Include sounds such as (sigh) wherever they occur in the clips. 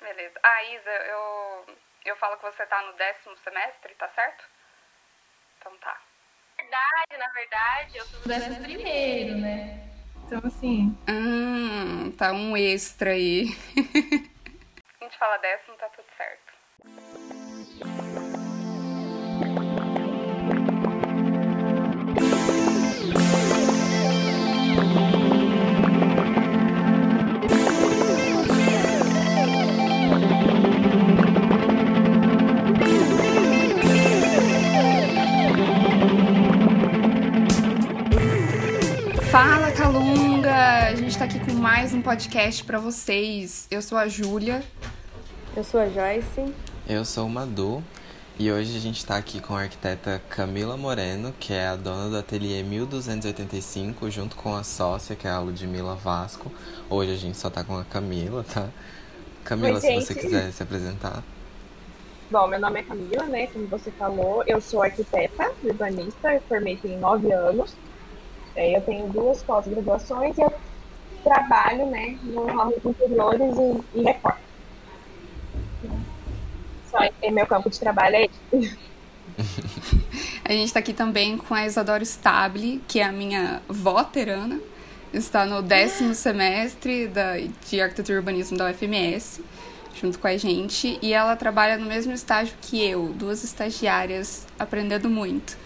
Beleza. Ah, Isa, eu, eu falo que você tá no décimo semestre, tá certo? Então tá. verdade, na verdade, eu tô no décimo primeiro, né? Então, assim. Hum, tá um extra aí. (laughs) A gente fala décimo, tá tudo certo. Fala, Calunga! A gente tá aqui com mais um podcast pra vocês. Eu sou a Júlia. Eu sou a Joyce. Eu sou o Madu e hoje a gente está aqui com a arquiteta Camila Moreno, que é a dona do ateliê 1285, junto com a sócia, que é a Ludmila Vasco. Hoje a gente só tá com a Camila, tá? Camila, Oi, se você quiser se apresentar. Bom, meu nome é Camila, né? Como você falou, eu sou arquiteta, urbanista, eu formei tem nove anos. Eu tenho duas pós-graduações e eu trabalho, né, no ramo de interiores e, e reforma. Só é meu campo de trabalho é esse. (laughs) A gente tá aqui também com a Isadora Stable, que é a minha vó terana. Está no décimo semestre da, de Arquitetura e Urbanismo da UFMS, junto com a gente. E ela trabalha no mesmo estágio que eu, duas estagiárias, aprendendo muito.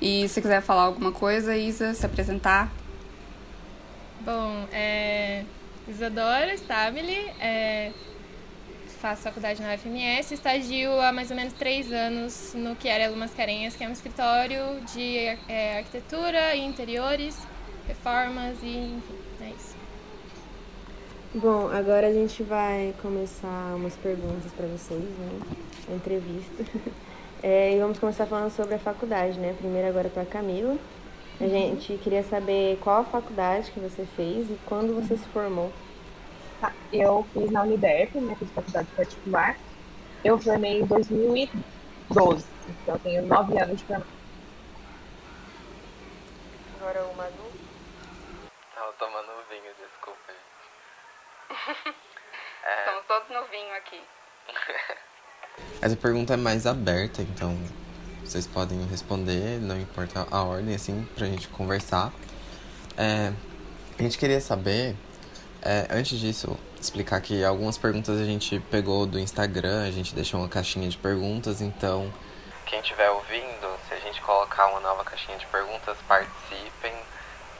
E se quiser falar alguma coisa, Isa, se apresentar. Bom, é. Isadora Stabile, é, faço faculdade na UFMS, estagio há mais ou menos três anos no Chiarello Mascarenhas, que é um escritório de é, arquitetura e interiores, reformas e enfim, é isso. Bom, agora a gente vai começar umas perguntas para vocês, né? A entrevista. (laughs) É, e vamos começar falando sobre a faculdade, né? Primeiro agora para a Camila. A gente queria saber qual a faculdade que você fez e quando você se formou. Tá, Eu fiz na Uniderp, né? Fiz faculdade particular. Eu formei em 2012, então eu tenho nove anos de formação. Agora o Madu. Tava tomando vinho, desculpa. (laughs) Estamos todos no vinho aqui. (laughs) Essa pergunta é mais aberta, então vocês podem responder, não importa a ordem, assim, pra gente conversar. É, a gente queria saber, é, antes disso, explicar que algumas perguntas a gente pegou do Instagram, a gente deixou uma caixinha de perguntas, então. Quem estiver ouvindo, se a gente colocar uma nova caixinha de perguntas, participem,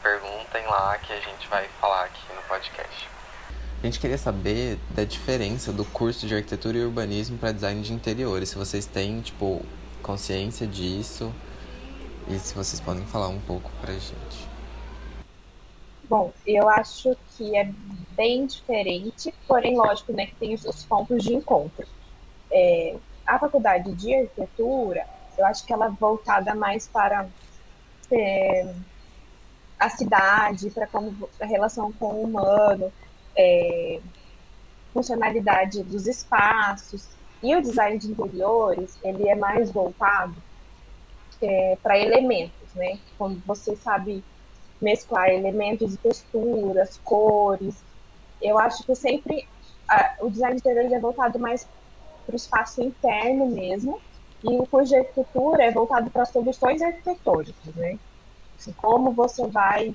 perguntem lá que a gente vai falar aqui no podcast. A gente queria saber da diferença do curso de arquitetura e urbanismo para design de interiores. Se vocês têm, tipo, consciência disso e se vocês podem falar um pouco pra gente. Bom, eu acho que é bem diferente, porém, lógico, né, que tem os seus pontos de encontro. É, a faculdade de arquitetura, eu acho que ela é voltada mais para é, a cidade, para como a relação com o humano, é, funcionalidade dos espaços. E o design de interiores, ele é mais voltado é, para elementos, né? Quando você sabe mesclar elementos e texturas, cores. Eu acho que sempre a, o design de interiores é voltado mais para o espaço interno mesmo, e o arquitetura é voltado para soluções arquitetônicas, né? Assim, como você vai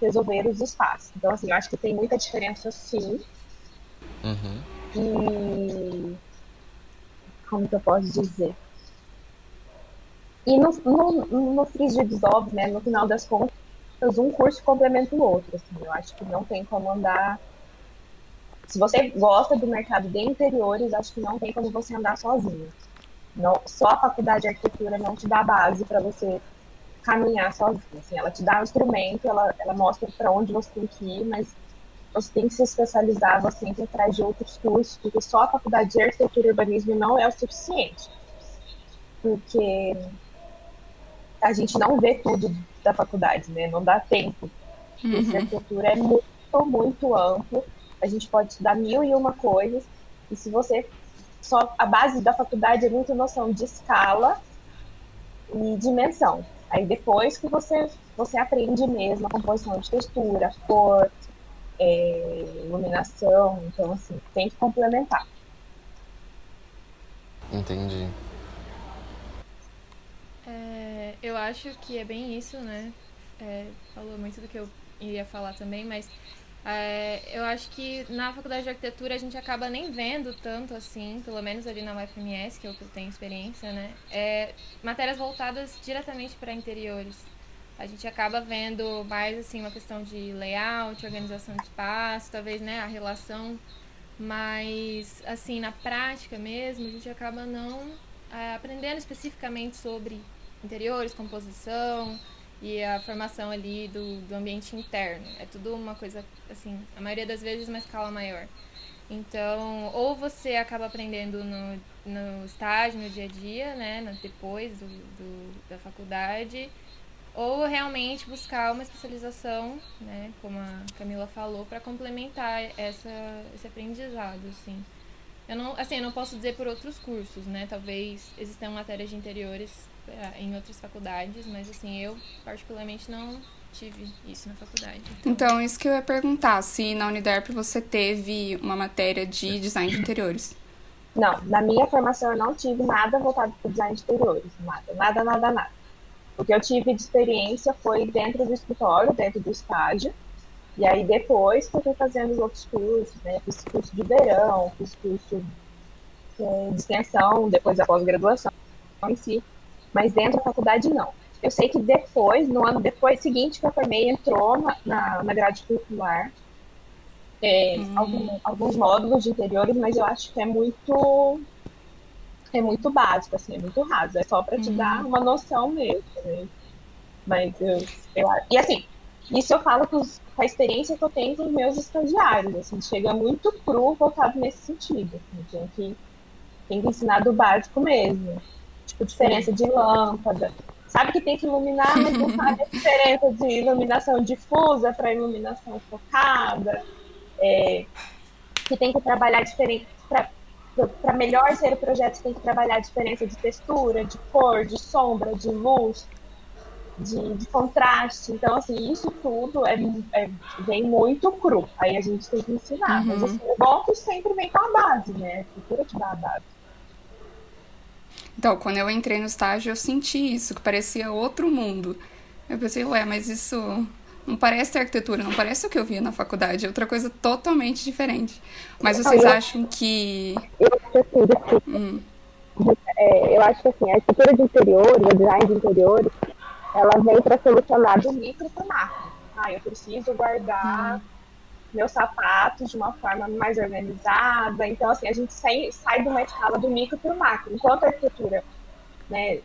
resolver os espaços. Então, assim, eu acho que tem muita diferença, sim. Uhum. E como que eu posso dizer? E no, no, no frigir ovos, né, no final das contas, um curso complementa o outro. Assim, eu acho que não tem como andar. Se você gosta do mercado de interiores, acho que não tem como você andar sozinho. Não, só a faculdade de arquitetura não te dá base para você caminhar sozinho. Assim, ela te dá um instrumento, ela, ela mostra para onde você tem que ir, mas você tem que se especializar, você tem que ir atrás de outros cursos, porque só a faculdade de arquitetura e urbanismo não é o suficiente. Porque a gente não vê tudo da faculdade, né? Não dá tempo. Porque Uhum. a arquitetura é muito, muito amplo. A gente pode estudar mil e uma coisas. E se você só a base da faculdade é muita noção de escala e dimensão. Aí depois que você você aprende mesmo a composição de textura, cor, é, iluminação, então assim tem que complementar. Entendi. É, eu acho que é bem isso, né? É, falou muito do que eu iria falar também, mas é, eu acho que na faculdade de arquitetura a gente acaba nem vendo tanto assim, pelo menos ali na UFMS, que eu tenho experiência, né? É, matérias voltadas diretamente para interiores. A gente acaba vendo mais assim uma questão de layout, organização de espaço, talvez né, a relação, mas assim na prática mesmo a gente acaba não é, aprendendo especificamente sobre interiores, composição, e a formação ali do, do ambiente interno. É tudo uma coisa, assim, a maioria das vezes uma escala maior. Então, ou você acaba aprendendo no, no estágio, no dia a dia, né, depois do, do, da faculdade, ou realmente buscar uma especialização, né, como a Camila falou, para complementar essa, esse aprendizado, assim. Eu não, assim, eu não posso dizer por outros cursos, né, talvez existam matérias de interiores em outras faculdades, mas assim, eu particularmente não tive isso na faculdade. Então... então, isso que eu ia perguntar, se na Uniderp você teve uma matéria de design de interiores. Não, na minha formação eu não tive nada voltado para design de interiores, nada, nada, nada, nada. O que eu tive de experiência foi dentro do escritório, dentro do estágio, e aí depois que eu fui fazendo os outros cursos, né, fiz curso de verão, fiz curso é, de extensão, depois da pós-graduação em si, mas dentro da faculdade não. Eu sei que depois, no ano depois seguinte que eu formei, entrou na, na, na grade curricular é, hum. algum, alguns módulos de interiores, mas eu acho que é muito é muito básico, assim, é muito raso. É só para te hum. dar uma noção mesmo. Né? Mas eu, eu, e assim, isso eu falo com, os, com, a experiência que eu tenho com os meus estagiários, assim, chega muito cru voltado nesse sentido. Assim, tem que tem que ensinar do básico mesmo tipo, diferença de lâmpada. Sabe que tem que iluminar, mas não sabe a diferença de iluminação difusa para iluminação focada. É, que tem que trabalhar diferente para melhor ser o projeto, tem que trabalhar a diferença de textura, de cor, de sombra, de luz, de, de contraste. Então, assim, isso tudo é, é, vem muito cru. Aí a gente tem que ensinar. Uhum. Mas assim, o bom é sempre vem com a base, né? A cultura te dá a base. Então, quando eu entrei no estágio, eu senti isso, que parecia outro mundo. Eu pensei, ué, mas isso não parece arquitetura, não parece o que eu via na faculdade, é outra coisa totalmente diferente. Mas vocês acham que. Eu acho assim, desculpa. Hum. É, eu acho que assim, a arquitetura de interiores, o design de interiores, ela vem para solucionar do micro para o macro. Ah, eu preciso guardar. Hum meus sapatos de uma forma mais organizada. Então, assim, a gente sai, sai de uma escala do micro para o macro. Enquanto a arquitetura, né,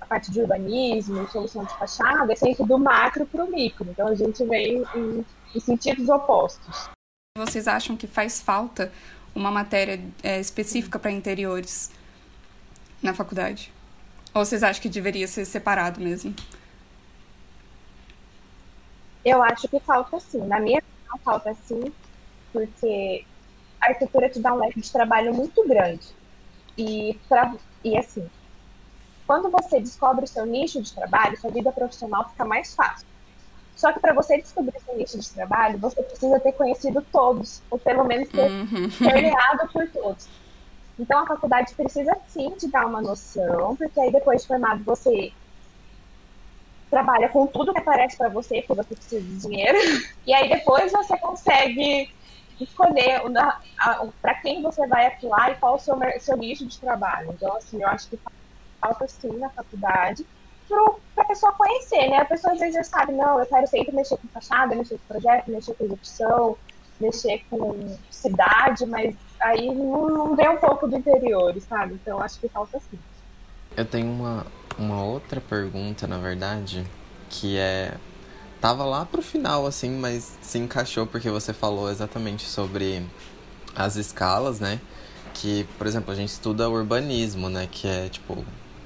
a parte de urbanismo, solução de fachada, é sempre do macro para o micro. Então, a gente vem em, em, sentidos opostos. Vocês acham que faz falta uma matéria é, específica para interiores na faculdade? Ou vocês acham que deveria ser separado mesmo? Eu acho que falta sim. Na minha falta assim, porque a arquitetura te dá um leque de trabalho muito grande. E, pra, e assim, quando você descobre o seu nicho de trabalho, sua vida profissional fica mais fácil. Só que para você descobrir seu nicho de trabalho, você precisa ter conhecido todos, ou pelo menos ter uhum. (laughs) por todos. Então a faculdade precisa sim te dar uma noção, porque aí depois de formado você trabalha com tudo que aparece para você, porque você precisa de dinheiro, (laughs) e aí depois você consegue escolher para quem você vai atuar e qual o seu, seu nicho de trabalho. Então, assim, eu acho que falta sim na faculdade para a pessoa conhecer, né? A pessoa às vezes já sabe, não, eu quero sempre mexer com fachada, mexer com projeto, mexer com execução, mexer com cidade, mas aí não, não um pouco do interior, sabe? Então acho que falta sim. Eu tenho uma, uma outra pergunta, na verdade, que é. Tava lá pro final, assim, mas se encaixou porque você falou exatamente sobre as escalas, né? Que, por exemplo, a gente estuda urbanismo, né? Que é, tipo,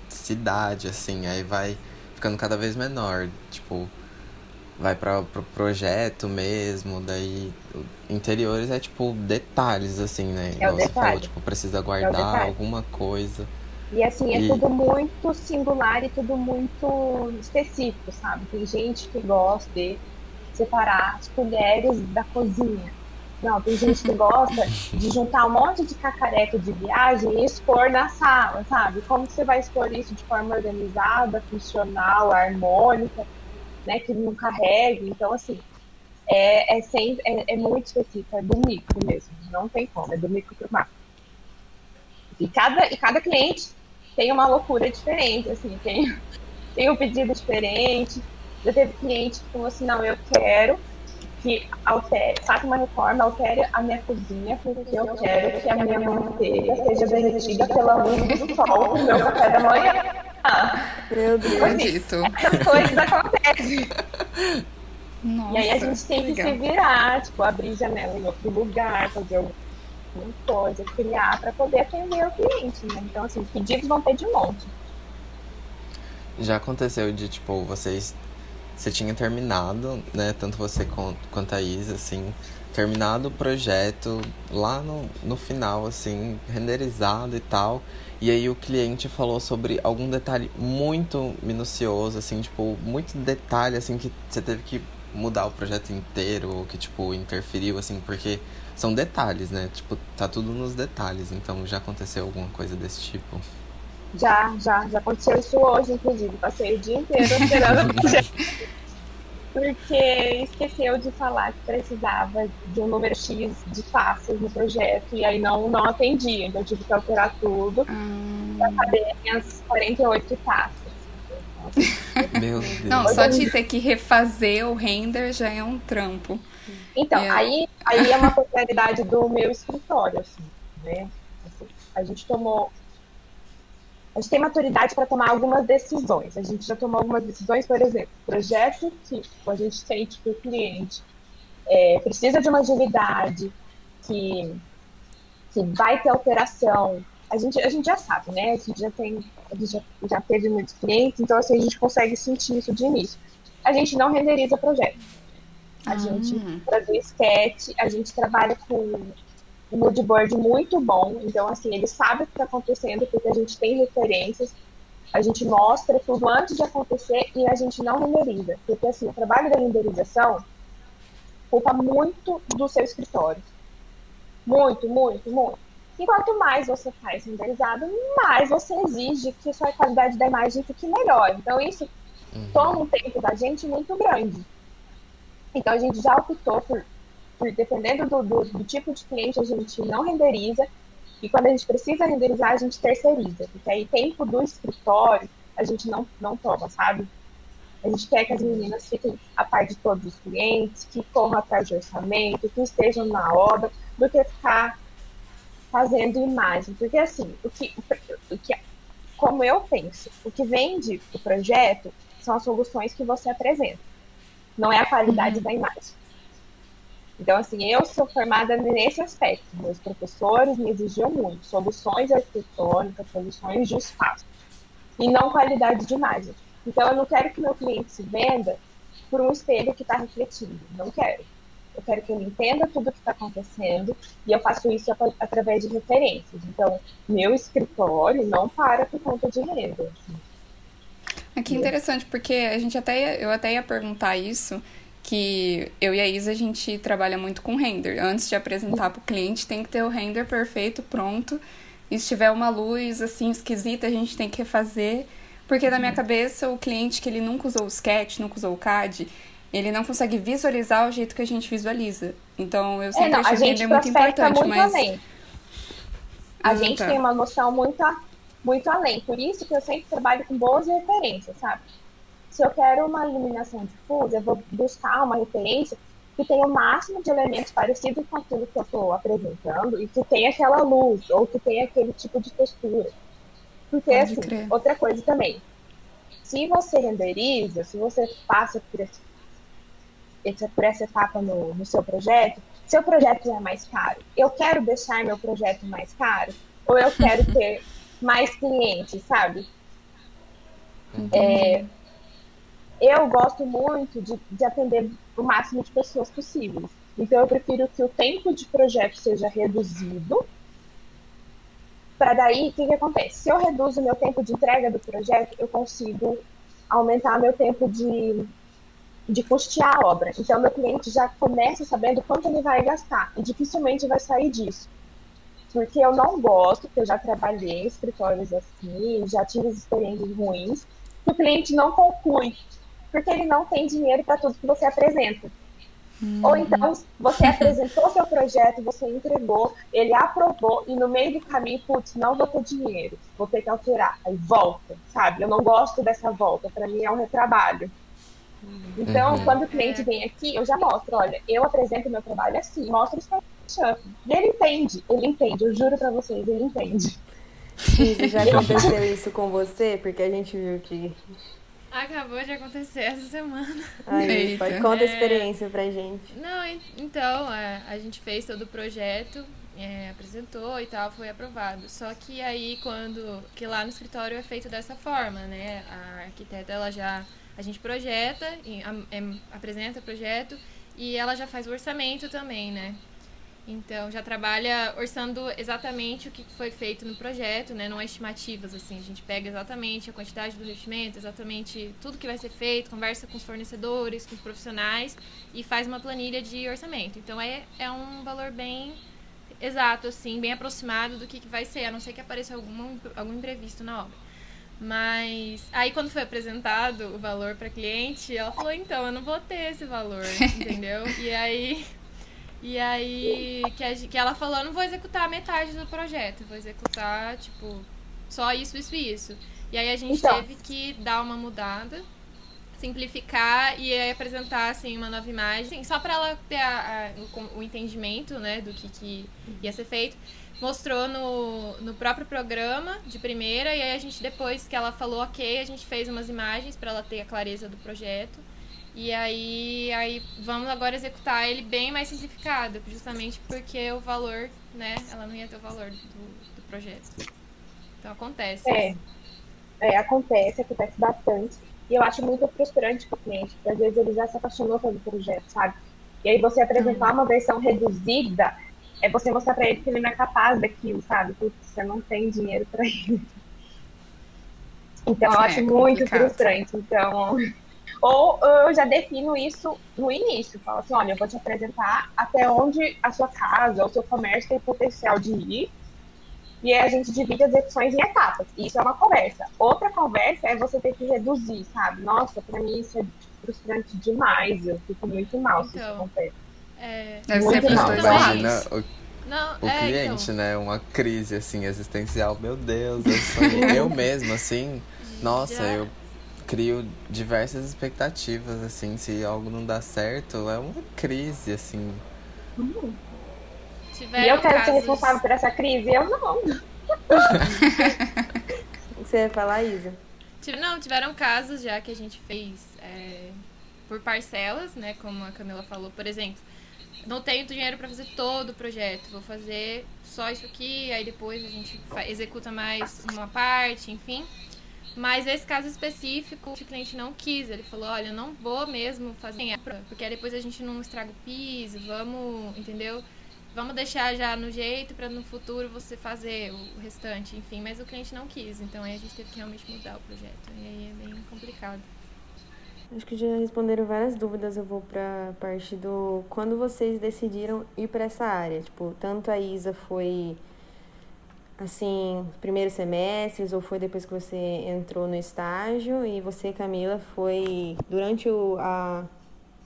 cidade, assim, aí vai ficando cada vez menor. Tipo, vai para pro projeto mesmo, daí interiores é tipo detalhes assim, né? É Igual você detalhe. falou, tipo, precisa guardar é alguma coisa. E assim, é e... tudo muito singular e tudo muito específico, sabe? Tem gente que gosta de separar as colheres da cozinha. Não, tem gente que gosta de juntar um monte de cacareca de viagem e expor na sala, sabe? Como você vai expor isso de forma organizada, funcional, harmônica, né? Que não carregue. Então, assim, é, é, sempre, é, é muito específico, é do micro mesmo. Não tem como, é do micro para o macro. E cada, e cada cliente tem uma loucura diferente, assim, tem, tem um pedido diferente. Já teve cliente que falou assim, não, eu quero que altere, faça uma reforma, altere a minha cozinha, porque eu quero que a minha manteiga seja derretida pela luz do sol no meu café da manhã. Meu Deus. Acredito. Essas coisas acontecem. Nossa, E aí a gente tem que legal. se virar, tipo, abrir janela em outro lugar, fazer alguma coisa, criar para poder atender o cliente, né? Então, assim, pedidos vão ter de monte. Já aconteceu de, tipo, vocês. Você tinha terminado, né? Tanto você quanto a Isa, assim. Terminado o projeto lá no, no final, assim, renderizado e tal. E aí o cliente falou sobre algum detalhe muito minucioso, assim, tipo, muito detalhe, assim, que você teve que mudar o projeto inteiro, que, tipo, interferiu, assim, porque são detalhes, né? Tipo, tá tudo nos detalhes. Então já aconteceu alguma coisa desse tipo? Já, já, já aconteceu isso hoje, inclusive. Passei o dia inteiro esperando (laughs) o projeto. Porque esqueceu de falar que precisava de um número X de passos no projeto e aí não, não atendia. Então eu tive que alterar tudo Ah, para caber minhas 48 passos. Meu Deus. Não, só de ter que refazer o render já é um trampo. Então, É. aí, aí é uma peculiaridade do meu escritório, assim, né? Assim, a gente tomou. A gente tem maturidade para tomar algumas decisões. A gente já tomou algumas decisões, por exemplo, projeto que a gente sente que o cliente é, precisa de uma agilidade, que, que vai ter alteração. A gente, a gente já sabe, né? A gente já tem, a gente já, já teve muitos clientes, então assim, a gente consegue sentir isso de início. A gente não renderiza projeto. A Ah. gente produz sketch, a gente trabalha com um moodboard muito bom, então assim, ele sabe o que está acontecendo porque a gente tem referências, a gente mostra tudo antes de acontecer e a gente não renderiza, porque assim, o trabalho da renderização culpa muito do seu escritório. Muito, muito, muito. E quanto mais você faz renderizado, mais você exige que a sua qualidade da imagem fique melhor. Então isso Uhum. toma um tempo da gente muito grande. Então a gente já optou por, por dependendo do, do, do tipo de cliente, a gente não renderiza. E quando a gente precisa renderizar, a gente terceiriza. Porque aí tempo do escritório a gente não, não toma, sabe? A gente quer que as meninas fiquem a par de todos os clientes, que corram atrás de orçamento, que estejam na obra, do que ficar fazendo imagem. Porque assim, o que, o que como eu penso, o que vende o projeto são as soluções que você apresenta, não é a qualidade da imagem. Então, assim, eu sou formada nesse aspecto. Meus professores me exigiam muito soluções arquitetônicas, soluções de espaço, e não qualidade de imagem. Então, eu não quero que meu cliente se venda por um espelho que está refletindo. Não quero. Eu quero que ele entenda tudo o que está acontecendo e eu faço isso at- através de referências. Então, meu escritório não para por conta de renda. assim. É que interessante, porque a gente até ia- eu até ia perguntar isso, que eu e a Isa a gente trabalha muito com render. Antes de apresentar para o cliente, tem que ter o render perfeito, pronto. E se tiver uma luz assim esquisita, a gente tem que refazer. Porque na minha cabeça, o cliente que ele nunca usou o sketch, nunca usou o CAD, ele não consegue visualizar o jeito que a gente visualiza. Então eu É, sempre não, a achei o gente render muito prospecta importante, muito mas. além. A Ah, gente tá. tem uma noção muito, muito além. Por isso que eu sempre trabalho com boas referências, sabe? Se eu quero uma iluminação difusa, eu vou buscar uma referência que tenha o máximo de elementos parecidos com aquilo que eu estou apresentando e que tenha aquela luz ou que tenha aquele tipo de textura. Porque, Pode assim, crer. outra coisa também. Se você renderiza, se você passa por, esse, por essa etapa no, no seu projeto, seu projeto é mais caro. Eu quero deixar meu projeto mais caro ou eu quero (laughs) ter mais clientes, sabe? É, eu gosto muito de, de atender o máximo de pessoas possíveis. Então, eu prefiro que o tempo de projeto seja reduzido. Para daí, o que, que acontece? Se eu reduzo o meu tempo de entrega do projeto, eu consigo aumentar meu tempo de, de custear a obra. Então, meu cliente já começa sabendo quanto ele vai gastar e dificilmente vai sair disso. Porque eu não gosto, porque eu já trabalhei em escritórios assim, já tive experiências ruins, que o cliente não conclui, porque ele não tem dinheiro para tudo que você apresenta. Uhum. Ou então, você apresentou seu projeto, você entregou, ele aprovou, e no meio do caminho, putz, não vou ter dinheiro, vou ter que alterar. Aí volta, sabe? Eu não gosto dessa volta, para mim é um retrabalho. Então, uhum. quando o cliente vem aqui, eu já mostro, olha, eu apresento meu trabalho assim, mostro o SketchUp. Ele entende, ele entende, eu juro para vocês, ele entende. Isso, já (laughs) aconteceu isso com você? Porque a gente viu que Acabou de acontecer essa semana. Aí, pode (laughs) conta a experiência pra gente. Não, então, a, a gente fez todo o projeto, é, apresentou e tal, foi aprovado. Só que aí quando. Que lá no escritório é feito dessa forma, né? A arquiteta ela já. A gente projeta, e, a, é, apresenta o projeto e ela já faz o orçamento também, né? Então, já trabalha orçando exatamente o que foi feito no projeto, né? Não é estimativas, assim. A gente pega exatamente a quantidade do investimento, exatamente tudo que vai ser feito, conversa com os fornecedores, com os profissionais e faz uma planilha de orçamento. Então, é, é um valor bem exato, assim, bem aproximado do que, que vai ser, a não ser que apareça algum, algum imprevisto na obra. Mas aí quando foi apresentado o valor para cliente, ela falou, então, eu não vou ter esse valor, (laughs) entendeu? E aí e aí, que, a, que ela falou, não vou executar metade do projeto, vou executar, tipo, só isso, isso e isso. E aí a gente então. teve que dar uma mudada, simplificar e apresentar, assim, uma nova imagem, só para ela ter a, a, o, o, entendimento, né, do que, que ia ser feito. Mostrou no, no próprio programa de primeira, e aí a gente, depois que ela falou ok, a gente fez umas imagens para ela ter a clareza do projeto. E aí, aí vamos agora executar ele bem mais simplificado, justamente porque o valor, né, ela não ia ter o valor do, do projeto. Então acontece. É, é, acontece, acontece bastante. E eu acho muito frustrante para o cliente, porque às vezes ele já se apaixonou pelo projeto, sabe? E aí você apresentar uhum. uma versão reduzida é você mostrar para ele que ele não é capaz daquilo, sabe? Porque você não tem dinheiro para isso. Então eu é, acho muito complicado. frustrante. Então ou eu já defino isso no início. Falo assim, olha, eu vou te apresentar até onde a sua casa, o seu comércio tem potencial de ir. E aí a gente divide as execuções em etapas. Isso é uma conversa. Outra conversa é você ter que reduzir, sabe? Nossa, pra mim isso é frustrante demais. Eu fico muito mal então, se isso então, acontece. É... Deve muito ser mal. Imagina o, Não, o é, cliente, então... né? Uma crise, assim, existencial. Meu Deus, eu, eu mesmo, assim... (laughs) Nossa, Já... eu crio diversas expectativas, assim, se algo não dá certo, é uma crise, assim. Hum. E eu quero casos... ser responsável por essa crise? Eu não. (laughs) Você ia falar, Isa? Não, tiveram casos já que a gente fez é, por parcelas, né? Como a Camila falou, por exemplo. Não tenho dinheiro para fazer todo o projeto, vou fazer só isso aqui, aí depois a gente executa mais uma parte, enfim. Mas esse caso específico, o cliente não quis. Ele falou: olha, eu não vou mesmo fazer, porque depois a gente não estraga o piso, vamos, entendeu? Vamos deixar já no jeito para no futuro você fazer o restante, enfim. Mas o cliente não quis, então aí a gente teve que realmente mudar o projeto. E aí é bem complicado. Acho que já responderam várias dúvidas. Eu vou para a parte do quando vocês decidiram ir para essa área. Tipo, tanto a Isa foi assim, primeiros semestres ou foi depois que você entrou no estágio e você, Camila, foi durante o, a,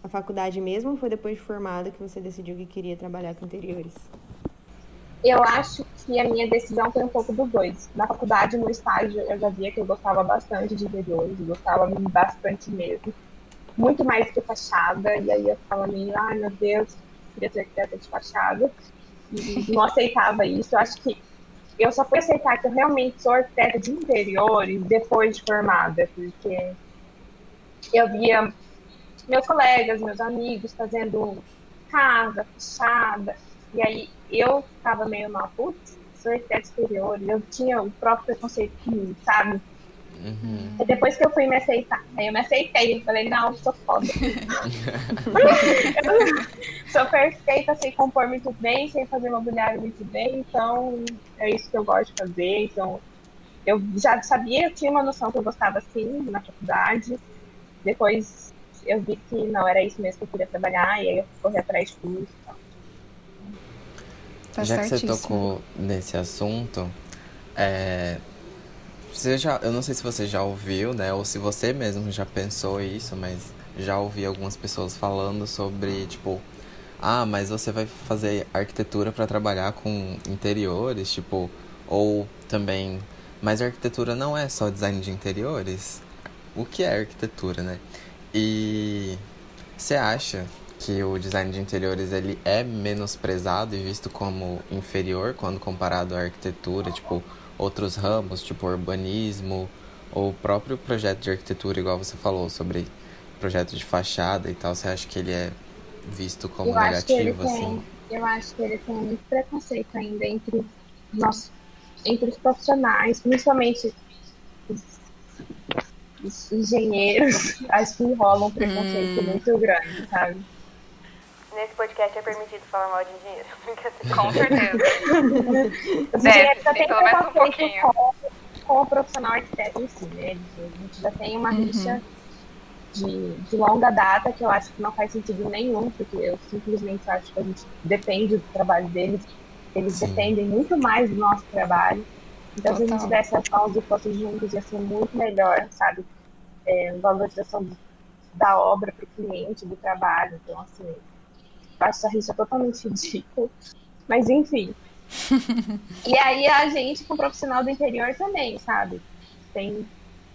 a faculdade mesmo ou foi depois de formada que você decidiu que queria trabalhar com interiores? Eu acho que a minha decisão foi um pouco dos dois. Na faculdade, no estágio, eu já via que eu gostava bastante de interiores, gostava bastante mesmo. Muito mais que fachada, e aí eu ficava meio, ai meu Deus, queria ser arquiteta de fachada. E não aceitava isso. Eu acho que eu só fui aceitar que eu realmente sou arquiteta de interiores depois de formada, porque eu via meus colegas, meus amigos fazendo casa, fachada, e aí eu ficava meio mal, putz, sou arquiteta de interiores, eu tinha o próprio preconceito comigo, sabe? Uhum. E depois que eu fui me aceitar, aí eu me aceitei, eu falei, não, sou foda. (laughs) sou perfeita, sei compor muito bem, sei fazer mobiliário muito bem, então é isso que eu gosto de fazer. Então, eu já sabia, eu tinha uma noção que eu gostava assim na faculdade. Depois eu vi que não era isso mesmo que eu queria trabalhar, e aí eu corri atrás de curso e tal. Tá Já que você certíssimo. tocou nesse assunto, é, você já, eu não sei se você já ouviu, né, ou se você mesmo já pensou isso, mas já ouvi algumas pessoas falando sobre, tipo, ah, mas você vai fazer arquitetura para trabalhar com interiores, tipo, ou também, mas arquitetura não é só design de interiores. O que é arquitetura, né? E você acha que o design de interiores ele é menosprezado e visto como inferior quando comparado à arquitetura, tipo outros ramos, tipo urbanismo ou o próprio projeto de arquitetura, igual você falou sobre projeto de fachada e tal, você acha que ele é visto como eu acho que ele negativo tem, assim? eu acho que ele tem muito preconceito ainda entre nós, entre os profissionais, principalmente os, os engenheiros, (laughs) acho que rola um preconceito Hum. muito grande, sabe? Nesse podcast é permitido falar mal de engenheiro. (laughs) Com certeza. (laughs) Deve, já tem pelo menos um pouquinho. com, com o profissional arquiteto em si, né? A gente já tem uma Uhum. rixa de, de longa data que eu acho que não faz sentido nenhum, porque eu simplesmente acho que a gente depende do trabalho deles, eles Sim. dependem muito mais do nosso trabalho. Então, se a Total. gente desse as mãos e fosse juntos, ia ser muito melhor, sabe? É, valorização da obra para o cliente, do trabalho. Então, assim, acho essa rixa totalmente ridícula. Mas, enfim. e aí, a gente, com profissional do interior também, sabe? Tem,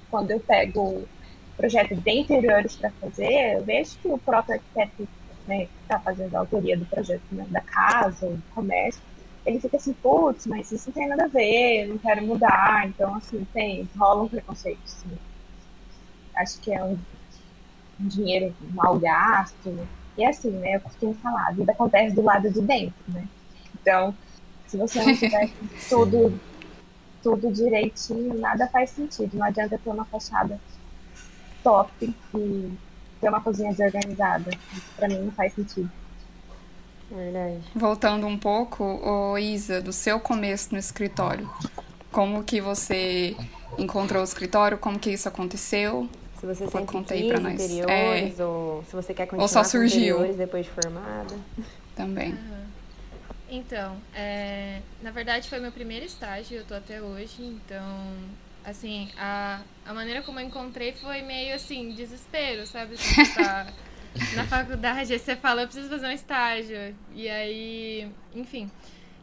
quando eu pego projeto de interiores para fazer, eu vejo que o próprio arquiteto né, que está fazendo a autoria do projeto né, da casa, do comércio, ele fica assim, putz, mas isso não tem nada a ver, eu não quero mudar. Então, assim, tem, rola um preconceito, sim. Acho que é um, um dinheiro mal gasto. E assim, né, eu costumo falar, a vida acontece do lado de dentro, né? Então, se você não tiver (laughs) tudo, tudo direitinho, nada faz sentido. Não adianta ter uma fachada top e ter uma cozinha desorganizada. Isso pra mim não faz sentido. Verdade. Voltando um pouco, ô Isa, do seu começo no escritório, como que você encontrou o escritório, como que isso aconteceu? Se você sempre conta aí pra nós. interiores, ou se você quer continuar só com surgiu? interiores depois de formada. (laughs) Também. Então, é, na verdade foi meu primeiro estágio, eu tô até hoje, então, assim, a, a maneira como eu encontrei foi meio assim, desespero, sabe? Você tá (laughs) na faculdade, aí você fala, eu preciso fazer um estágio. E aí, enfim,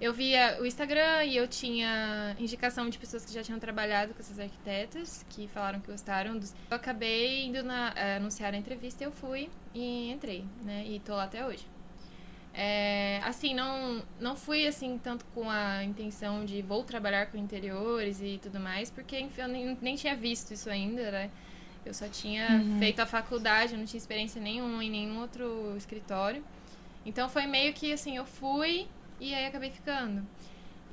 eu via o Instagram e eu tinha indicação de pessoas que já tinham trabalhado com essas arquitetas, que falaram que gostaram dos. Eu acabei indo na, eh, anunciar a entrevista, eu fui e entrei, né? E tô lá até hoje. É, assim, não, não fui assim tanto com a intenção de vou trabalhar com interiores e tudo mais, porque enfim, eu nem, nem tinha visto isso ainda, né? Eu só tinha feito a faculdade, não tinha experiência nenhuma em nenhum outro escritório. Então foi meio que assim, eu fui e aí acabei ficando.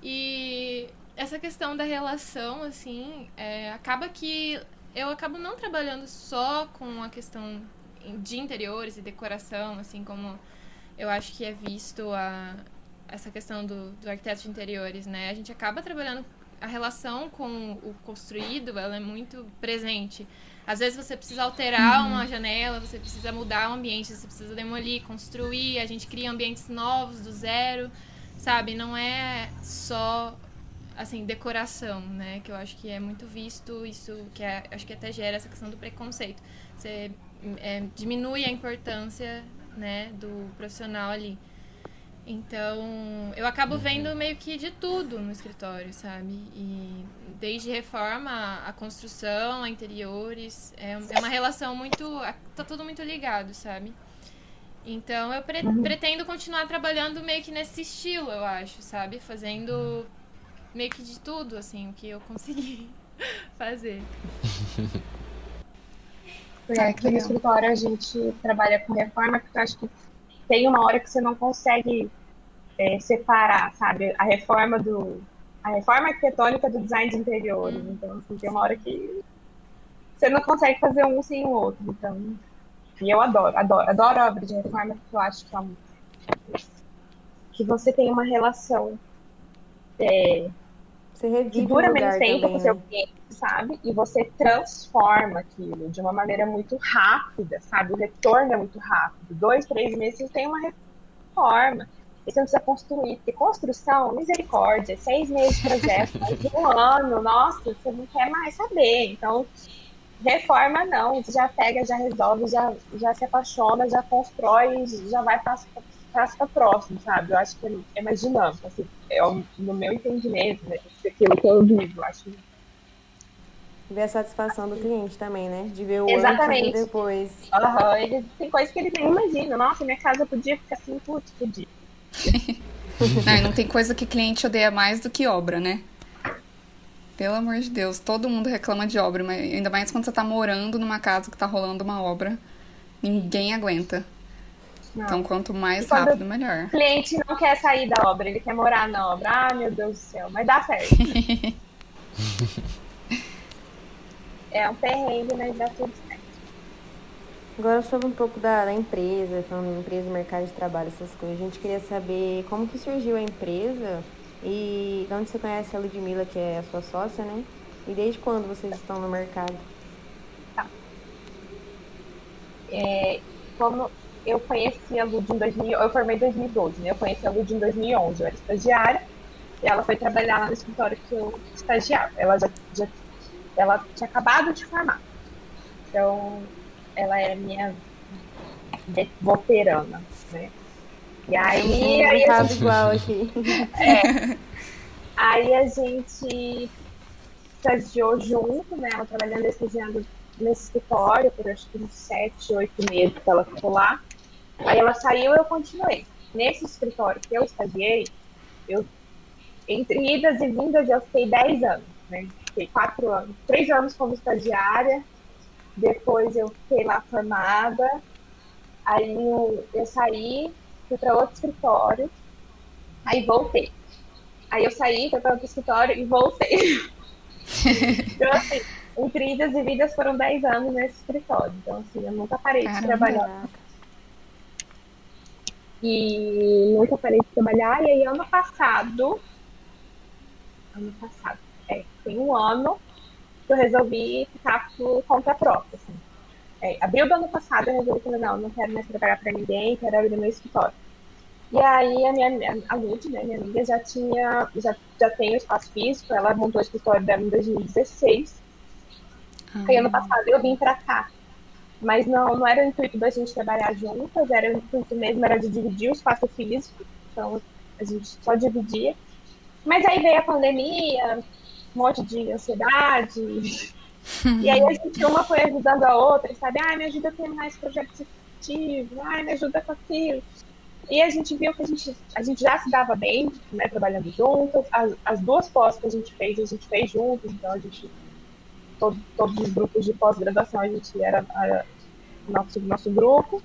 E essa questão da relação, assim, é, acaba que eu acabo não trabalhando só com a questão de interiores e decoração, assim como eu acho que é visto a, essa questão do, do arquiteto de interiores, né? A gente acaba trabalhando a relação com o construído, ela é muito presente. Às vezes você precisa alterar uma janela, você precisa mudar o ambiente, você precisa demolir, construir, a gente cria ambientes novos do zero, sabe? Não é só assim decoração, né? Que eu acho que é muito visto isso, que é, acho que até gera essa questão do preconceito. Você é, diminui a importância, né, do profissional ali. Então, eu acabo vendo meio que de tudo no escritório, sabe? E desde reforma a construção, a interiores, é, é uma relação muito. tá tudo muito ligado, sabe? Então, eu pre- pretendo continuar trabalhando meio que nesse estilo, eu acho, sabe? Fazendo meio que de tudo, assim, o que eu consegui (laughs) fazer. Que aqui no escritório a gente trabalha com reforma, porque eu acho que tem uma hora que você não consegue é, separar, sabe? A reforma do. A reforma arquitetônica do design de interiores. Então, assim, tem uma hora que você não consegue fazer um sem o outro. Então. E eu adoro, adoro, adoro a obra de reforma, porque eu acho que é um, que você tem uma relação é, segura o menos tempo também, pro seu né? cliente, sabe? E você transforma aquilo de uma maneira muito rápida, sabe? O retorno é muito rápido. Dois, três meses você tem uma reforma. E você não precisa construir, porque construção, misericórdia, seis meses de projeto, um ano, nossa, você não quer mais saber. Então, reforma não, você já pega, já resolve, já, já se apaixona, já constrói, já vai para para próximo, sabe? Eu acho que é- é mais dinâmico, assim, é o- no meu entendimento, né? Daquilo que eu vivo, eu acho Ver a satisfação do cliente também, né? De ver o Exatamente. antes e depois. Aham, ele tem coisas que ele nem imagina. Nossa, minha casa podia ficar assim, putz, podia. (laughs) Não, não tem coisa que cliente odeia mais do que obra, né? Pelo amor de Deus, todo mundo reclama de obra, mas ainda mais quando você tá morando numa casa que tá rolando uma obra. Ninguém aguenta. Não. Então, quanto mais quando- rápido, melhor. O cliente não quer sair da obra, ele quer morar na obra. Ah, meu Deus do céu, mas dá certo. (laughs) é um perrengue, mas dá tudo certo. Agora sobre um pouco da, da empresa, falando em empresa, mercado de trabalho, essas coisas. A gente queria saber como que surgiu a empresa e de onde você conhece a Ludmilla, que é a sua sócia, né? E desde quando vocês estão no mercado? É, como eu conheci a Lud em 2000, eu formei em 2012, né? Eu conheci a Lud em 2011, eu era estagiária, e ela foi trabalhar lá no escritório que eu estagiava. Ela já, já ela tinha acabado de formar. Então, ela era minha ve- veterana, né? E aí, aí, um a caso gente, igual (laughs) aqui. aí a gente estagiou junto, né? Ela trabalhando estagiando nesse escritório por acho que uns sete, oito meses que ela ficou lá. Aí ela saiu e eu continuei. Nesse escritório que eu estagiei, eu, entre idas e vindas, eu fiquei 10 anos, né? Fiquei quatro anos, três anos como estagiária, depois eu fiquei lá formada, aí eu, eu saí, fui para outro escritório, aí voltei. Aí eu saí, fui para outro escritório e voltei. (laughs) então, assim, entre idas e vindas foram 10 anos nesse escritório. Então, assim, eu nunca parei de Caramba. trabalhar e nunca parei de trabalhar. E aí, ano passado, ano passado, é, tem um ano que eu resolvi ficar por conta própria. É, abril do ano passado, eu resolvi falar: não, não quero mais trabalhar para ninguém, quero abrir meu escritório. E aí, a minha a Lud, né, minha amiga, já tinha, já, já tem o espaço físico, ela montou o escritório dela em 2016. Aí, ano passado, eu vim para cá. Mas não, não era o intuito da gente trabalhar juntas, era o intuito mesmo, era de dividir o espaço físico. Então, a gente só dividia. Mas aí veio a pandemia, um monte de ansiedade. (laughs) e aí a gente, uma foi ajudando a outra, sabe? Ah, me ajuda a terminar esse projeto executivo, ah, me ajuda com aquilo. E a gente viu que a gente, a gente já se dava bem, né, trabalhando juntas. As, as duas pós que a gente fez, a gente fez juntas, então a gente todo, todos os grupos de pós-graduação, a gente era a, nosso, nosso grupo.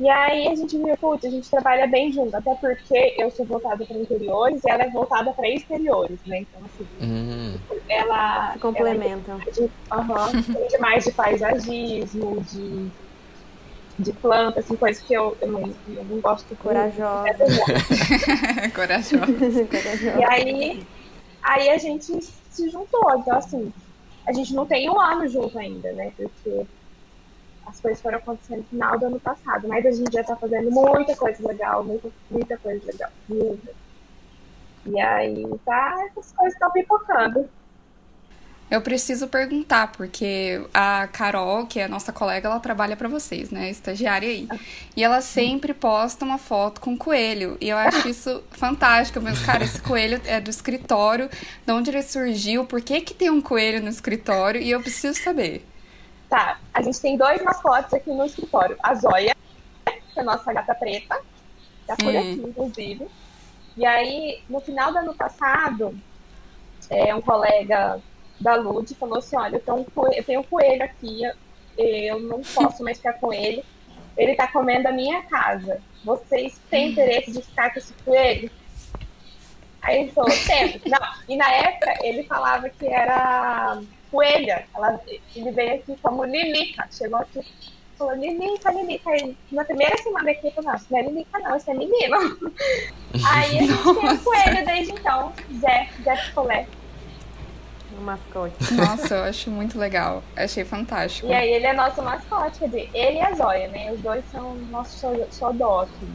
E aí a gente viu, putz, a gente trabalha bem junto, até porque eu sou voltada para interiores e ela é voltada para exteriores, né? Então, assim, Hum, ela. Se complementam. Ela, aham, entende mais de paisagismo, de, de planta, assim, coisas que eu, eu, não, eu não gosto muito. Corajosa. (laughs) Corajosa. Corajosa. E aí, aí a gente se juntou. Então, assim, a gente não tem um ano junto ainda, né? Porque as coisas foram acontecendo no final do ano passado. Mas a gente já tá fazendo muita coisa legal, muita, muita coisa legal. Muita. E aí, tá, essas coisas estão pipocando. Eu preciso perguntar, porque a Carol, que é a nossa colega, ela trabalha pra vocês, né? Estagiária aí. E ela sempre posta uma foto com coelho. E eu acho isso (laughs) fantástico. Mas, cara, esse coelho é do escritório. De onde ele surgiu? Por que, que tem um coelho no escritório? E eu preciso saber. Tá, a gente tem dois mascotes aqui no escritório. A Zóia, que é a nossa gata preta, foi Hum. aqui, inclusive. E aí, no final do ano passado, é, um colega da Lud falou assim, olha, eu tenho um coelho, eu tenho um coelho aqui, eu não posso mais ficar com ele. Ele tá comendo a minha casa. Vocês têm interesse de ficar com esse coelho? Aí ele falou, temos. Não. E na época ele falava que era coelha. Ela, ele veio aqui como Lilica. Chegou aqui falou, Lilica, Lilica. Aí, na primeira semana aqui, eu falei, não, isso não é Lilica, não, isso é menino. (laughs) Aí a gente tem com ele desde então, Zé, Zé Picolé. Um mascote. Nossa, eu acho muito legal. Achei fantástico. E aí ele é nosso mascote, quer dizer, ele e a Zóia, né? Os dois são nossos xodó, assim.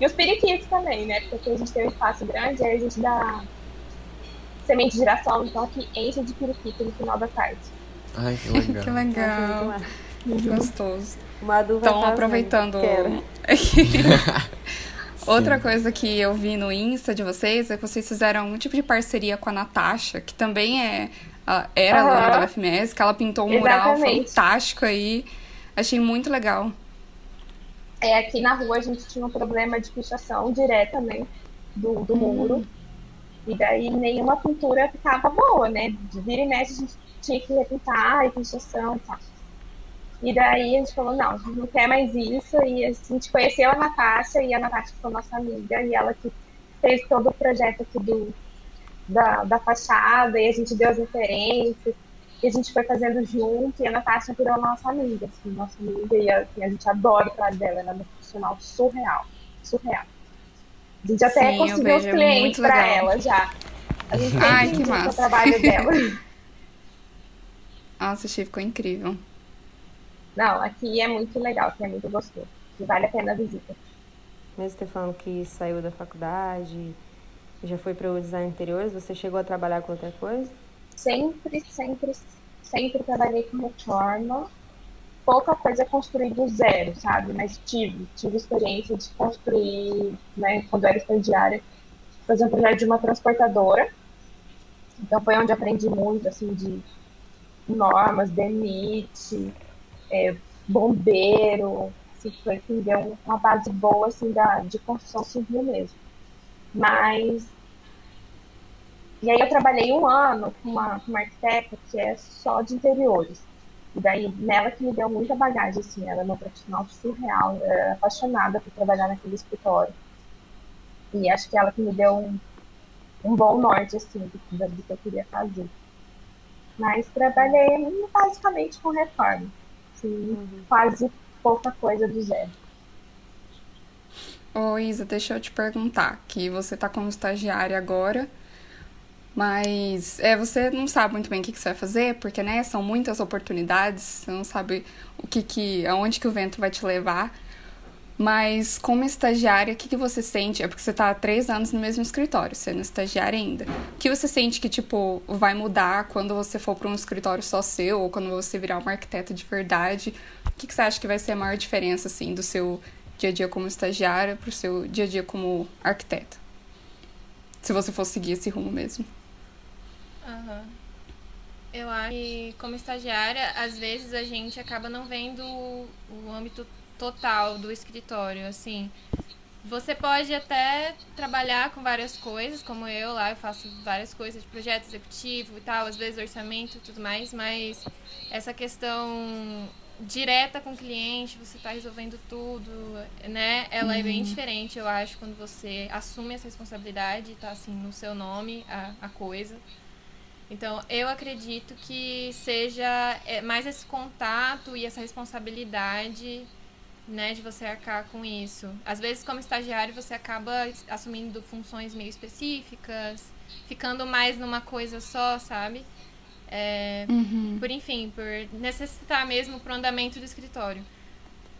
E os periquitos também, né? Porque a gente tem um espaço grande, aí a gente dá semente de girassol, então aqui enche de periquito no final da tarde. Ai, que legal. (laughs) que legal. Gostoso. Madu vai Então, aproveitando. (laughs) Outra coisa que eu vi no Insta de vocês é que vocês fizeram um tipo de parceria com a Natasha, que também é era Aham. aluna da UFMS, que ela pintou um mural Exatamente. fantástico aí. Achei muito legal. É, aqui na rua a gente tinha um problema de pichação direta, né? Do, do muro. E daí nenhuma pintura ficava boa, né? De vira e mexe a gente tinha que repintar e pichação e tal. E daí a gente falou, não, a gente não quer mais isso. E a gente conheceu a Natasha e a Natasha foi nossa amiga e ela que fez todo o projeto aqui do, da, da fachada e a gente deu as referências. E a gente foi fazendo junto e a Natasha virou nossa amiga, assim, nossa amiga. E a, e a gente adora o trabalho dela, ela é uma profissional surreal, surreal. A gente até Sim, conseguiu os é clientes para ela já. A gente Ai, que massa. o trabalho dela. (laughs) Nossa, achei ficou incrível. Não, aqui é muito legal, aqui é muito gostoso. E vale a pena a visita. Mesmo você falando que saiu da faculdade já foi para o design interiores, você chegou a trabalhar com outra coisa? Sempre, sempre, sempre trabalhei com reforma. Pouca coisa construí do zero, sabe? Mas tive, tive experiência de construir, né, quando era estagiária, fazer um projeto de uma transportadora. Então foi onde aprendi muito, assim, de normas, DENIT, é, bombeiro, assim, foi que deu uma base boa, assim, da, de construção civil mesmo. Mas e aí eu trabalhei um ano com uma, com uma arquiteta que é só de interiores. E daí, nela que me deu muita bagagem, assim, ela é uma profissional surreal, apaixonada por trabalhar naquele escritório. E acho que ela que me deu um, um bom norte, assim, do, do que eu queria fazer. Mas trabalhei basicamente com reforma. Assim, Quase pouca coisa do zero. Ô, Isa, deixa eu te perguntar, que você tá como estagiária agora, mas é, você não sabe muito bem o que, que você vai fazer, porque, né, são muitas oportunidades, você não sabe o que que, aonde que o vento vai te levar, mas como estagiária, o que que você sente? É porque você tá há três anos no mesmo escritório, sendo estagiária ainda. O que você sente que, tipo, vai mudar quando você for para um escritório só seu, ou quando você virar uma arquiteta de verdade? O que que você acha que vai ser a maior diferença, assim, do seu dia a dia como estagiária pro seu dia a dia como arquiteta? Se você for seguir esse rumo mesmo. Aham. Eu acho que, como estagiária, às vezes a gente acaba não vendo o âmbito total do escritório, assim. Você pode até trabalhar com várias coisas, como eu lá, eu faço várias coisas de projeto executivo e tal, às vezes orçamento e tudo mais, mas essa questão direta com o cliente, você está resolvendo tudo, né? Ela é bem diferente, eu acho, quando você assume essa responsabilidade, tá assim no seu nome a, a coisa. Então, eu acredito que seja é, mais esse contato e essa responsabilidade, né, de você arcar com isso. Às vezes, como estagiário, você acaba assumindo funções meio específicas, ficando mais numa coisa só, sabe? É, por enfim, por necessitar mesmo pro andamento do escritório.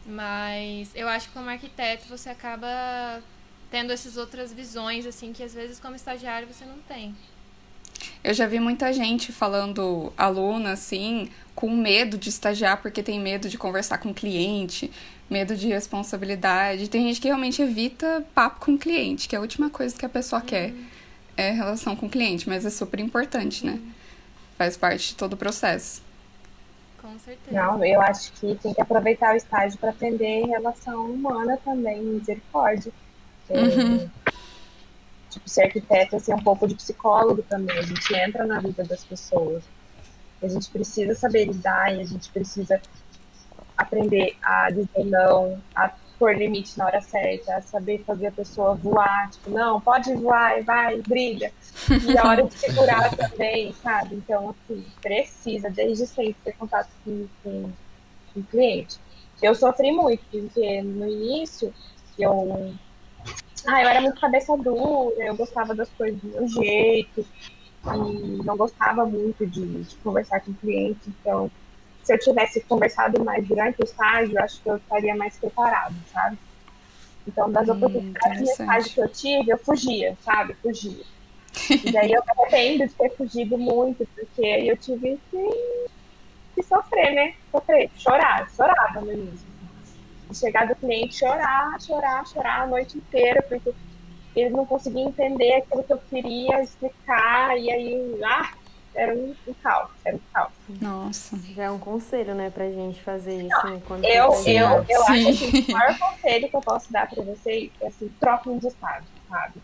Mas eu acho que como arquiteto você acaba tendo essas outras visões, assim, que às vezes como estagiário você não tem. Eu já vi muita gente falando, aluna, assim, com medo de estagiar porque tem medo de conversar com o cliente, medo de responsabilidade. Tem gente que realmente evita papo com o cliente, que é a última coisa que a pessoa quer é relação com o cliente, mas é super importante, né? Faz parte de todo o processo. Com certeza. Não, eu acho que tem que aproveitar o estágio para aprender relação humana também, misericórdia. É, Tipo, ser arquiteto é ser um pouco de psicólogo também. A gente entra na vida das pessoas. A gente precisa saber lidar e a gente precisa aprender a dizer não, a pôr limite na hora certa, a saber fazer a pessoa voar. Tipo, não, pode voar, vai, brilha. E a hora de segurar (laughs) também, sabe? Então, assim, precisa desde sempre ter contato com, com, com o cliente. eu sofri muito, porque no início eu. Ah, eu era muito cabeça dura, eu gostava das coisas do meu jeito, e não gostava muito de, de conversar com clientes, então se eu tivesse conversado mais durante o estágio, acho que eu estaria mais preparado, sabe? Então, das Hum, oportunidades de estágio que eu tive, eu fugia, sabe? Fugia. E daí eu me (laughs) arrependo de ter fugido muito, porque aí eu tive que, que sofrer, né? Sofrer, chorar, chorava no início. Chegar do cliente, chorar, chorar, chorar a noite inteira, porque ele não conseguia entender aquilo que eu queria explicar, e aí, ah, era um, um caos, era um caos. Nossa. Já é um conselho, né, pra gente fazer isso né, quando Eu, eu, eu Sim. acho assim, que o maior conselho que eu posso dar pra vocês é assim, troquem de estágio, sabe?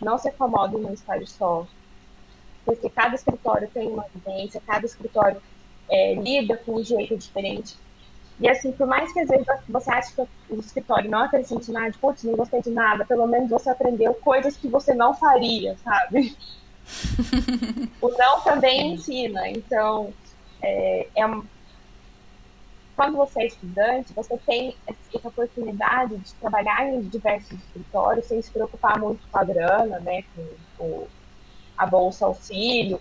Não se acomodem num estágio só. Porque cada escritório tem uma vivência, cada escritório é, lida com um jeito diferente. E assim, por mais que às vezes você ache que o escritório não acrescente nada, putz, não gostei de nada, pelo menos você aprendeu coisas que você não faria, sabe? (laughs) o não também ensina. Então, é, é quando você é estudante, você tem essa oportunidade de trabalhar em diversos escritórios sem se preocupar muito com a grana, né, com o- a bolsa auxílio.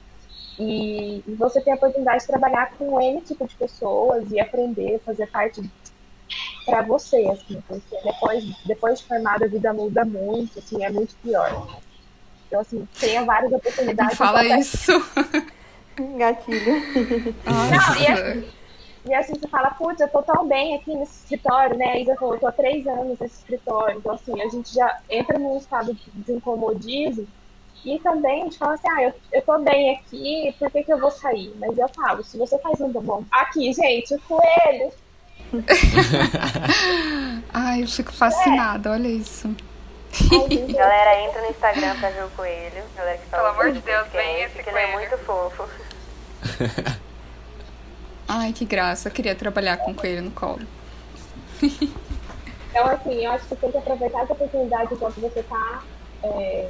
E, e você tem a oportunidade de trabalhar com N tipo de pessoas e aprender, fazer parte para você, assim, porque depois, depois de formada a vida muda muito, assim, é muito pior. Então, assim, tenha várias (laughs) (laughs) (laughs) Não oportunidades. fala isso. Gatilho. Nossa. E assim você fala, putz, eu tô tão bem aqui nesse escritório, né? A Isa falou, eu tô há três anos nesse escritório. Então, assim, a gente já entra num estado de incomodismo. E também a gente fala assim, ah, eu, eu tô bem aqui, por que, que eu vou sair? Mas eu falo, se você faz um bom. Aqui, gente, o coelho. (laughs) Ai, eu fico fascinada, olha isso. Galera, entra no Instagram pra ver o coelho. Galera que Pelo amor de Deus, vem esse que ele é coelho. muito fofo. (laughs) Ai, que graça. Eu queria trabalhar com coelho no colo. Então, assim, eu acho que tem que aproveitar essa oportunidade enquanto você tá é,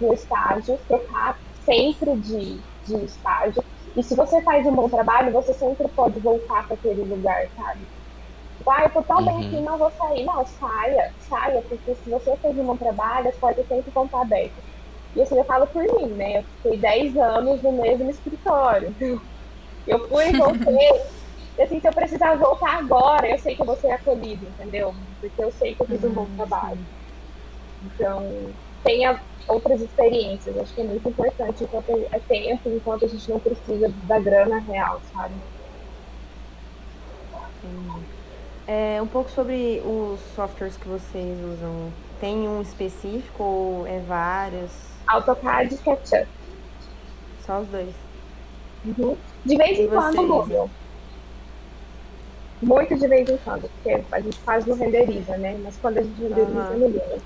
no estágio, trocar sempre de, de estágio. E se você faz um bom trabalho, você sempre pode voltar para aquele lugar, sabe? Ah, eu tô tão bem Uhum. aqui, não vou sair. Não, saia, saia, porque se você fez um bom trabalho, as portas sempre vão estar abertas. E assim, eu falo por mim, né? Eu fiquei 10 anos no mesmo escritório. Eu fui e (laughs) voltei. E assim, se eu precisar voltar agora, eu sei que eu vou ser acolhido, entendeu? Porque eu sei que eu fiz um bom trabalho. Então, tenha outras experiências. Acho que é muito importante enquanto é tempo, enquanto a gente não precisa da grana real, sabe? É, um pouco sobre os softwares que vocês usam. Tem um específico ou é vários? AutoCAD e SketchUp. Só os dois. Uhum. De vez em E quando? Google. Muito de vez em quando, porque a gente quase não renderiza, né? Mas quando a gente renderiza, no Google.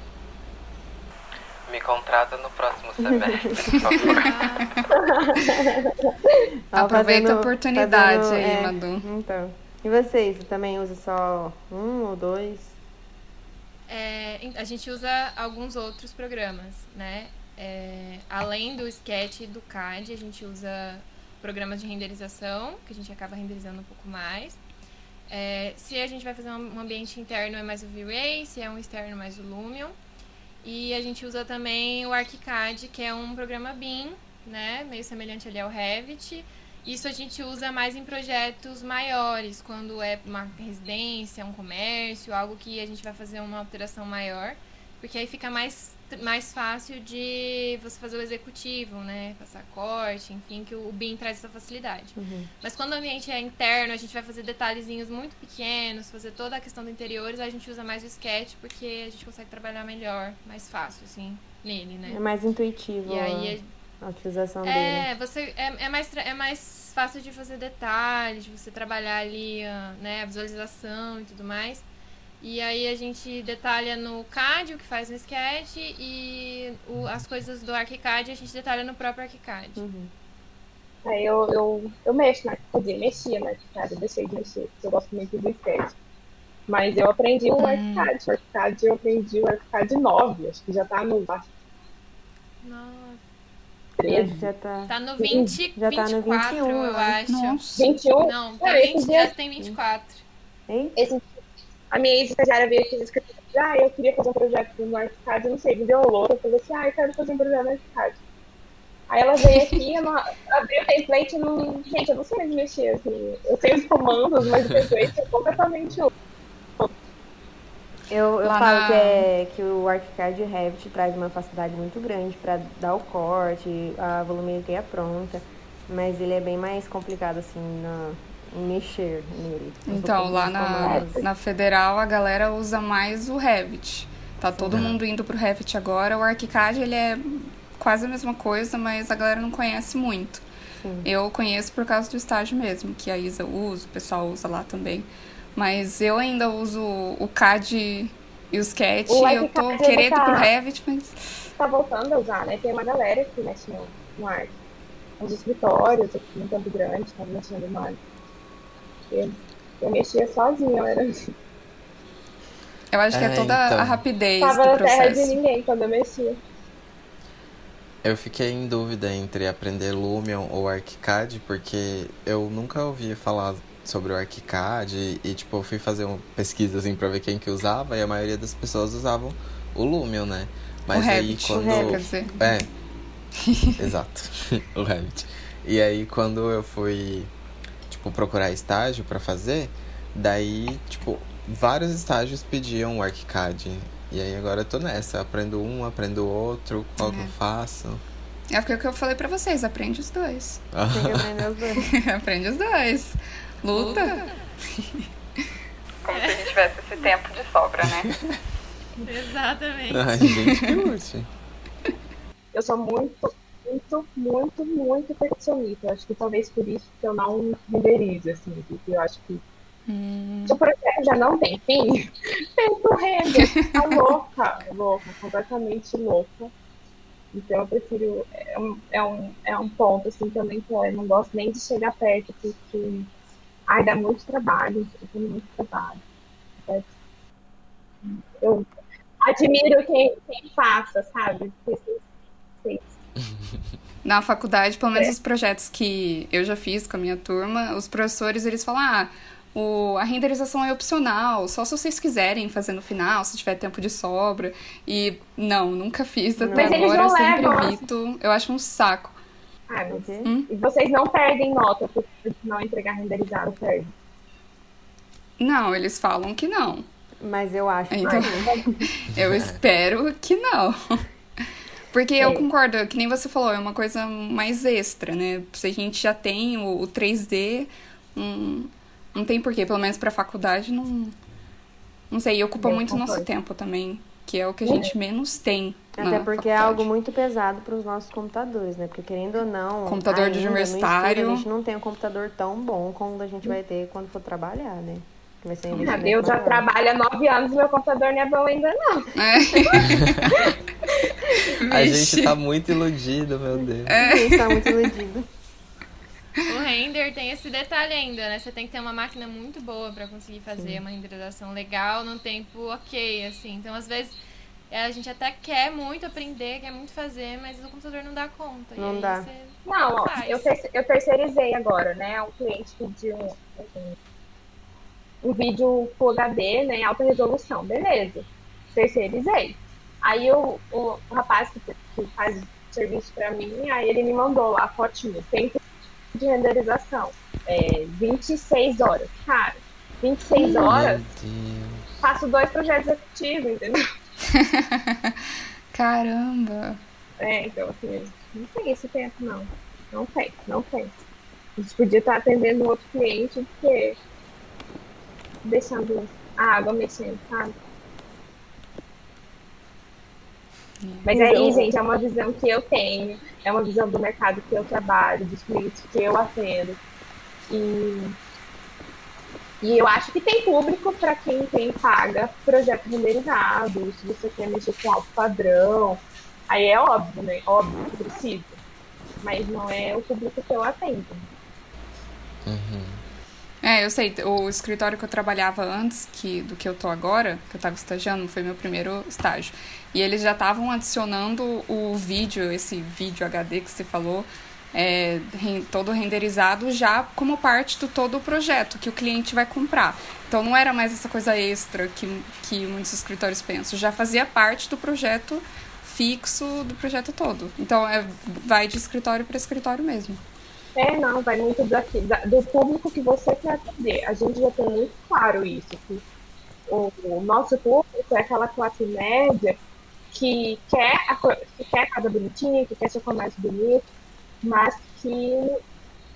Me contrata no próximo (laughs) semestre, por favor. (laughs) Aproveita fazendo- a oportunidade fazendo, aí, é, Madu. Então. E vocês? Também usa só um ou dois? É, a gente usa alguns outros programas, né? É, além do Sketch e do CAD, a gente usa programas de renderização, que a gente acaba renderizando um pouco mais. É, se a gente vai fazer um um ambiente interno, é mais o V-Ray, se é um externo, mais o Lumion. E a gente usa também o ArchiCAD, que é um programa BIM, né? Meio semelhante ali ao Revit. Isso a gente usa mais em projetos maiores, quando é uma residência, um comércio, algo que a gente vai fazer uma alteração maior, porque aí fica mais, mais fácil de você fazer o executivo, né? Passar corte, enfim, que o BIM traz essa facilidade. Uhum. Mas quando o ambiente é interno, a gente vai fazer detalhezinhos muito pequenos, fazer toda a questão do interiores, a gente usa mais o sketch porque a gente consegue trabalhar melhor, mais fácil, assim, nele, né? É mais intuitivo E aí a utilização dele. é, você é, é mais é mais fácil de fazer detalhes, de você trabalhar ali, ah, né, a visualização e tudo mais. E aí a gente detalha no CAD o que faz no Sketch e o- as coisas do ArchiCAD a gente detalha no próprio ArchiCAD. Uhum. Aí eu, eu, eu mexo na arquicad, mexia na arquicad, eu deixei de mexer, porque eu gosto muito do sketch. Mas eu aprendi o Hum. arquicad, o arquicad eu aprendi o arquicad 9, acho que já tá no Nossa. Eu acho 13, que já tá. Tá no 20, Já tá no 24, 21, eu eu acho. Nossa. 21. Não, Cara, tá esses 20, dias- já tem 24. Hein? Esse, a minha ex-estagiária veio aqui no escritório ah, eu queria fazer um projeto no ArchiCAD, eu não sei, me deu louco, eu falei assim, ah, eu quero fazer um projeto no ArchiCAD. Aí ela veio aqui, eu não, abri o template e não. Gente, eu não sei mais mexer, assim. Eu sei os comandos, mas o template é completamente outro. Eu, eu Lá falo na- que, é, que o ArchiCAD e Revit traz uma facilidade muito grande para dar o corte, a volumetria pronta, mas ele é bem mais complicado assim na, mexer nele. Então, lá na, na Federal, a galera usa mais o Revit. Tá todo Sim. mundo indo pro Revit agora. O ArchiCAD, ele é quase a mesma coisa, mas a galera não conhece muito. Sim. Eu conheço por causa do estágio mesmo, que a Isa usa, o pessoal usa lá também. Mas eu ainda uso o CAD e o Sketch. O eu tô querendo ir tá- pro Revit, mas... Tá voltando a usar, né? Tem uma galera que mexe no, no Arch. Os escritórios aqui em Campo Grande, tá mexendo no. Eu, eu mexia sozinha, eu era. Eu acho que é É, toda então. a rapidez Tava do na terra de ninguém quando eu mexia. Eu fiquei em dúvida entre aprender Lumion ou ArchiCAD, porque eu nunca ouvi falar sobre o ArchiCAD e, e, tipo, eu fui fazer uma pesquisa assim pra ver quem que usava e a maioria das pessoas usavam o Lumion, né? Mas o aí Revit, quando. o Revit, quer dizer. É. (laughs) Exato. (laughs) o Revit. E aí quando eu fui, tipo, procurar estágio pra fazer, daí, tipo, vários estágios pediam o ArchiCAD. E aí agora eu tô nessa, aprendo um, aprendo outro, qual que eu faço. É porque o que eu falei pra vocês, aprende os dois. Tem que (laughs) aprender os dois. (laughs) aprende os dois. Luta. Como se a gente tivesse esse tempo de sobra, né? Exatamente. Ai, gente, que útil. Eu sou muito, muito, muito, muito perfeccionista. Eu acho que talvez por isso que eu não renderizo, assim, porque eu acho que Hum, se o projeto já não tem (laughs) fim, o render. Tá louca, louca, completamente louca. Então eu prefiro. É um, é um, é um ponto assim também que eu não gosto nem de chegar perto, porque ai, dá muito trabalho, eu tenho muito trabalho. É, Eu admiro quem, quem faça, sabe? Porque vocês- Na faculdade, pelo menos É. os projetos que eu já fiz com a minha turma, os professores eles falam: ah, o, a renderização é opcional, só se vocês quiserem fazer no final, se tiver tempo de sobra. E não, nunca fiz até Mas eles agora, eu não sempre levam, evito. Eu acho um saco. Ai, mas-? Hum? E vocês não perdem nota por não entregar renderizado, perde. Não, eles falam que não. Mas eu acho que Então, sim. (laughs) eu espero que não. Porque eu É. concordo, que nem você falou, é uma coisa mais extra, né? Se a gente já tem o, o 3D, hum, não tem porquê, pelo menos pra faculdade, não. Não sei, e ocupa Eu muito nosso concordo. tempo também, que é o que a gente menos tem. Até porque é faculdade. algo muito pesado para os nossos computadores, né? Porque querendo ou não, Computador de no estudo, universitário. a gente não tem um computador tão bom como a gente vai ter quando for trabalhar, né? Vai ser investimento Eu já trabalho há nove anos e meu computador não é bom ainda, não. (laughs) A Vixe. gente tá muito iludido, meu Deus. A gente tá muito iludido. O render tem esse detalhe ainda, né? Você tem que ter uma máquina muito boa pra conseguir fazer uma renderização legal num tempo ok, assim. Então, às vezes, é, a gente até quer muito aprender, quer muito fazer, mas o computador não dá conta. E Não aí dá. você- Não, ó, eu, terce- eu terceirizei agora, né? Um cliente pediu um, um, um vídeo Full HD, né? Alta resolução, beleza. Terceirizei. Aí o, o, o rapaz que, que faz serviço pra mim, aí ele me mandou lá a fotinho, tempo de renderização. É, 26 horas. Cara, 26 horas, Meu Deus. faço dois projetos executivos, entendeu? (laughs) Caramba! É, então assim, não tem esse tempo, não. Não tem, não tem. A gente podia estar atendendo outro cliente do que deixando a água mexendo, sabe? Mas aí, gente, é uma visão que eu tenho, é uma visão do mercado que eu trabalho, dos clientes que eu atendo. E, e eu acho que tem público para quem tem paga projeto renderizado, se você quer mexer com alto padrão, aí é óbvio, né? Óbvio que precisa. Mas não é o público que eu atendo. Uhum. É, eu sei, o escritório que eu trabalhava antes que, do que eu tô agora, que eu tava estagiando, foi meu primeiro estágio. E eles já estavam adicionando o vídeo, esse vídeo HD que você falou, é, todo renderizado já como parte do todo o projeto que o cliente vai comprar. Então não era mais essa coisa extra que, que muitos escritórios pensam, já fazia parte do projeto fixo do projeto todo. Então é, vai de escritório para escritório mesmo. É, não, vai muito daqui, do público que você quer atender. A gente já tem muito claro isso. Que o, o nosso público é aquela classe média que quer a, que quer a casa bonitinha, que quer seu comércio bonito, mas que,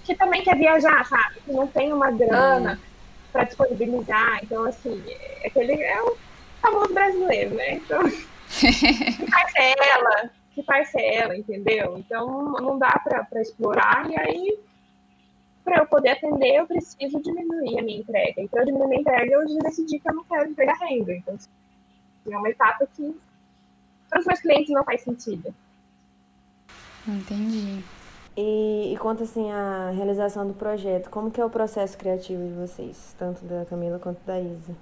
que também quer viajar, sabe? Que não tem uma grana hum. para disponibilizar. Então, assim, é aquele é o famoso brasileiro, né? Então, (laughs) (laughs) parcela, que parcela, entendeu? Então, não dá para explorar, e aí para eu poder atender, eu preciso diminuir a minha entrega. Então, eu diminuir a minha entrega, eu já decidi que eu não quero entregar renda. Então, é uma etapa que para os meus clientes não faz sentido. Entendi. E, e conta assim a realização do projeto. Como que é o processo criativo de vocês, tanto da Camila quanto da Isa?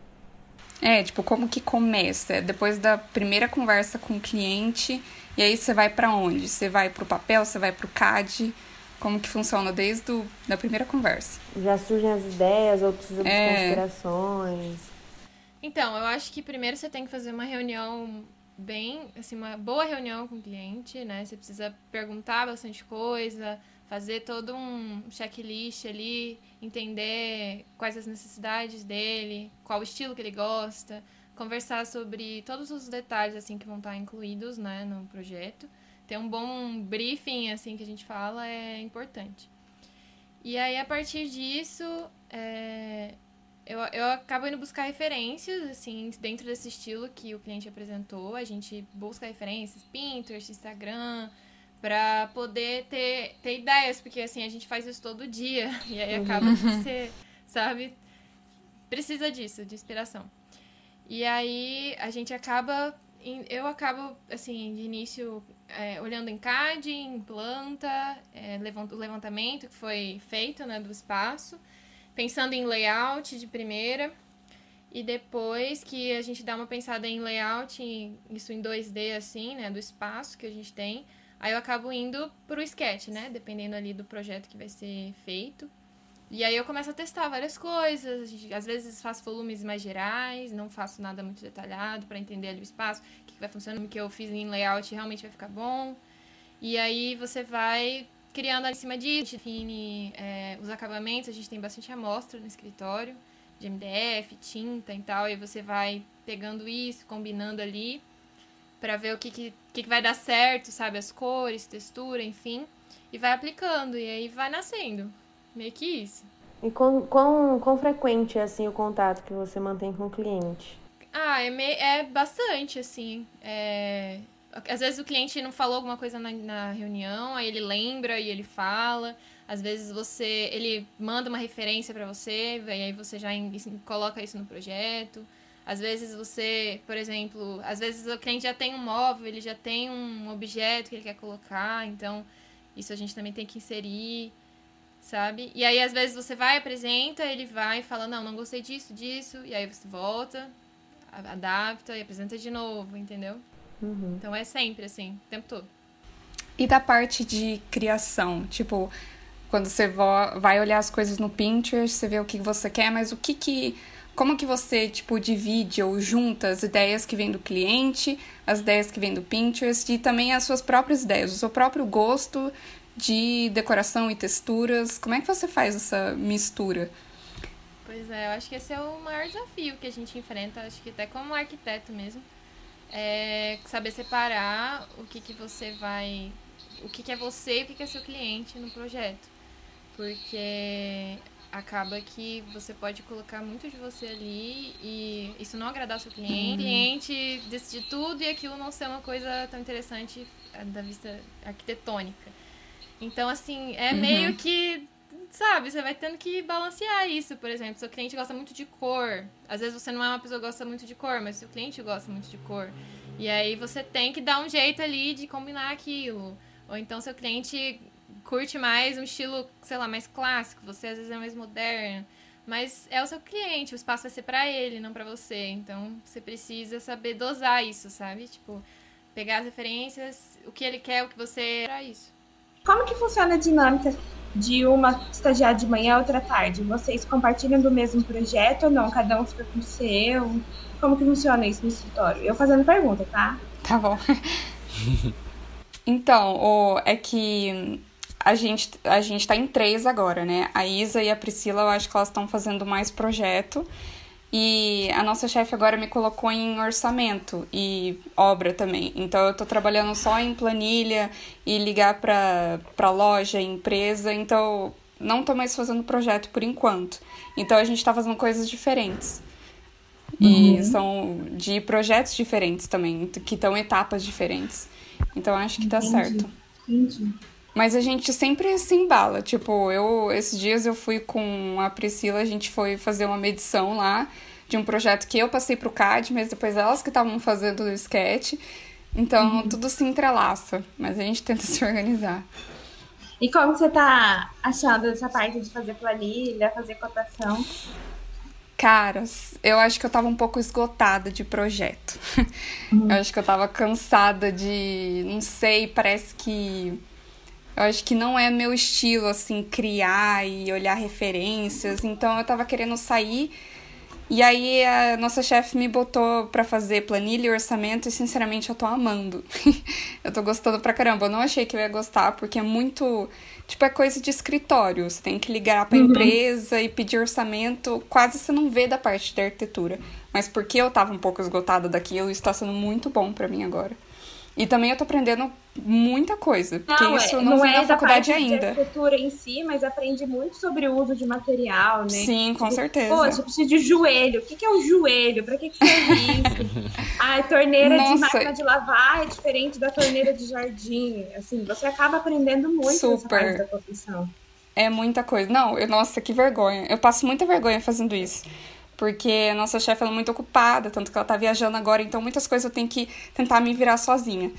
É, tipo, como que começa? Depois da primeira conversa com o cliente, e aí você vai para onde? Você vai para o papel, você vai para o CAD? Como que funciona desde a da primeira conversa? Já surgem as ideias, outras é... conspirações. Então, eu acho que primeiro você tem que fazer uma reunião bem, assim, uma boa reunião com o cliente, né? Você precisa perguntar bastante coisa, fazer todo um checklist ali, entender quais as necessidades dele, qual o estilo que ele gosta, conversar sobre todos os detalhes assim que vão estar incluídos, né, no projeto. Ter um bom briefing assim que a gente fala é importante. E aí a partir disso, é, eu, eu acabo indo buscar referências, assim, dentro desse estilo que o cliente apresentou. A gente busca referências, Pinterest, Instagram, para poder ter, ter ideias, porque, assim, a gente faz isso todo dia. (laughs) E aí acaba que uhum. você, sabe, precisa disso, de inspiração. E aí a gente acaba... Eu acabo, assim, de início, é, olhando em CAD, em planta, é, o levantamento que foi feito, né, do espaço pensando em layout de primeira. E depois que a gente dá uma pensada em layout, isso em 2D, assim, né? Do espaço que a gente tem. Aí eu acabo indo pro sketch, né? Dependendo ali do projeto que vai ser feito. E aí eu começo a testar várias coisas. Às vezes faço volumes mais gerais, não faço nada muito detalhado para entender ali o espaço, o que vai funcionando, o que eu fiz em layout realmente vai ficar bom. E aí você vai criando em cima disso, define é, os acabamentos, a gente tem bastante amostra no escritório, de MDF, tinta e tal, e você vai pegando isso, combinando ali, para ver o que, que, que vai dar certo, sabe? As cores, textura, enfim, e vai aplicando, e aí vai nascendo. Meio que isso. E quão, quão, quão frequente é assim o contato que você mantém com o cliente? Ah, é, me, é bastante, assim. É, às vezes o cliente não falou alguma coisa na, na, reunião, aí ele lembra e ele fala. Às vezes você, ele manda uma referência para você, e aí você já coloca isso no projeto. Às vezes você, por exemplo, às vezes o cliente já tem um móvel, ele já tem um objeto que ele quer colocar, então isso a gente também tem que inserir, sabe? E aí às vezes você vai, apresenta, ele vai e fala, não, não gostei disso, disso, e aí você volta, adapta e apresenta de novo, entendeu? Uhum. Então é sempre assim, o tempo todo. E da parte de criação, tipo, quando você vai olhar as coisas no Pinterest, você vê o que você quer, mas o que que como que você, tipo, divide ou junta as ideias que vêm do cliente, as ideias que vêm do Pinterest e também as suas próprias ideias, o seu próprio gosto de decoração e texturas. Como é que você faz essa mistura? Pois é, eu acho que esse é o maior desafio que a gente enfrenta, acho que até como arquiteto mesmo é saber separar o que, que você vai. O que, que é você e o que, que é seu cliente no projeto. Porque acaba que você pode colocar muito de você ali e isso não agradar seu cliente. Uhum. O cliente decidir tudo e aquilo não ser uma coisa tão interessante da vista arquitetônica. Então, assim, é uhum. meio que sabe, você vai tendo que balancear isso, por exemplo. Seu cliente gosta muito de cor. Às vezes você não é uma pessoa que gosta muito de cor, mas seu cliente gosta muito de cor. E aí você tem que dar um jeito ali de combinar aquilo. Ou então seu cliente curte mais um estilo, sei lá, mais clássico, você às vezes é mais moderno. Mas é o seu cliente, o espaço vai ser para ele, não para você. Então você precisa saber dosar isso, sabe? Tipo, pegar as referências, o que ele quer, o que você é para isso. Como que funciona a dinâmica de uma estagiar de manhã outra tarde? Vocês compartilham do mesmo projeto ou não? Cada um fica com o seu? Como que funciona isso no escritório? Eu fazendo pergunta, tá? Tá bom. (laughs) então, o, é que a gente, a gente tá em três agora, né? A Isa e a Priscila, eu acho que elas estão fazendo mais projeto. E a nossa chefe agora me colocou em orçamento e obra também. Então eu tô trabalhando só em planilha e ligar para para loja, empresa. Então não tô mais fazendo projeto por enquanto. Então a gente tá fazendo coisas diferentes. E uhum. são de projetos diferentes também, que estão etapas diferentes. Então acho que tá Entendi. certo. Entendi. Mas a gente sempre se embala. Tipo, eu esses dias eu fui com a Priscila, a gente foi fazer uma medição lá de um projeto que eu passei pro CAD, mas depois elas que estavam fazendo o sketch. Então uhum. tudo se entrelaça, mas a gente tenta (laughs) se organizar. E como você tá achando essa parte de fazer planilha, fazer cotação? Caras, eu acho que eu tava um pouco esgotada de projeto. (laughs) Uhum. Eu acho que eu tava cansada de. Não sei, parece que eu acho que não é meu estilo, assim, criar e olhar referências. Então eu tava querendo sair. E aí a nossa chefe me botou para fazer planilha e orçamento e sinceramente eu tô amando. (laughs) eu tô gostando pra caramba. Eu não achei que eu ia gostar porque é muito, tipo, é coisa de escritório. Você tem que ligar pra uhum. empresa e pedir orçamento, quase você não vê da parte da arquitetura. Mas porque eu tava um pouco esgotada daquilo, está sendo muito bom para mim agora. E também eu tô aprendendo muita coisa, porque não, isso é, não, não é na faculdade ainda. De arquitetura em si, mas aprende muito sobre o uso de material, né? Sim, com tipo, certeza. Poxa, eu preciso de joelho. O que, que é o joelho? Pra que, que serve isso? (laughs) a torneira Nossa. de máquina de lavar é diferente da torneira de jardim. Assim, você acaba aprendendo muito Super. nessa parte da profissão. É muita coisa. Não, eu, nossa, que vergonha. Eu passo muita vergonha fazendo isso porque a nossa chefe é muito ocupada, tanto que ela tá viajando agora, então muitas coisas eu tenho que tentar me virar sozinha.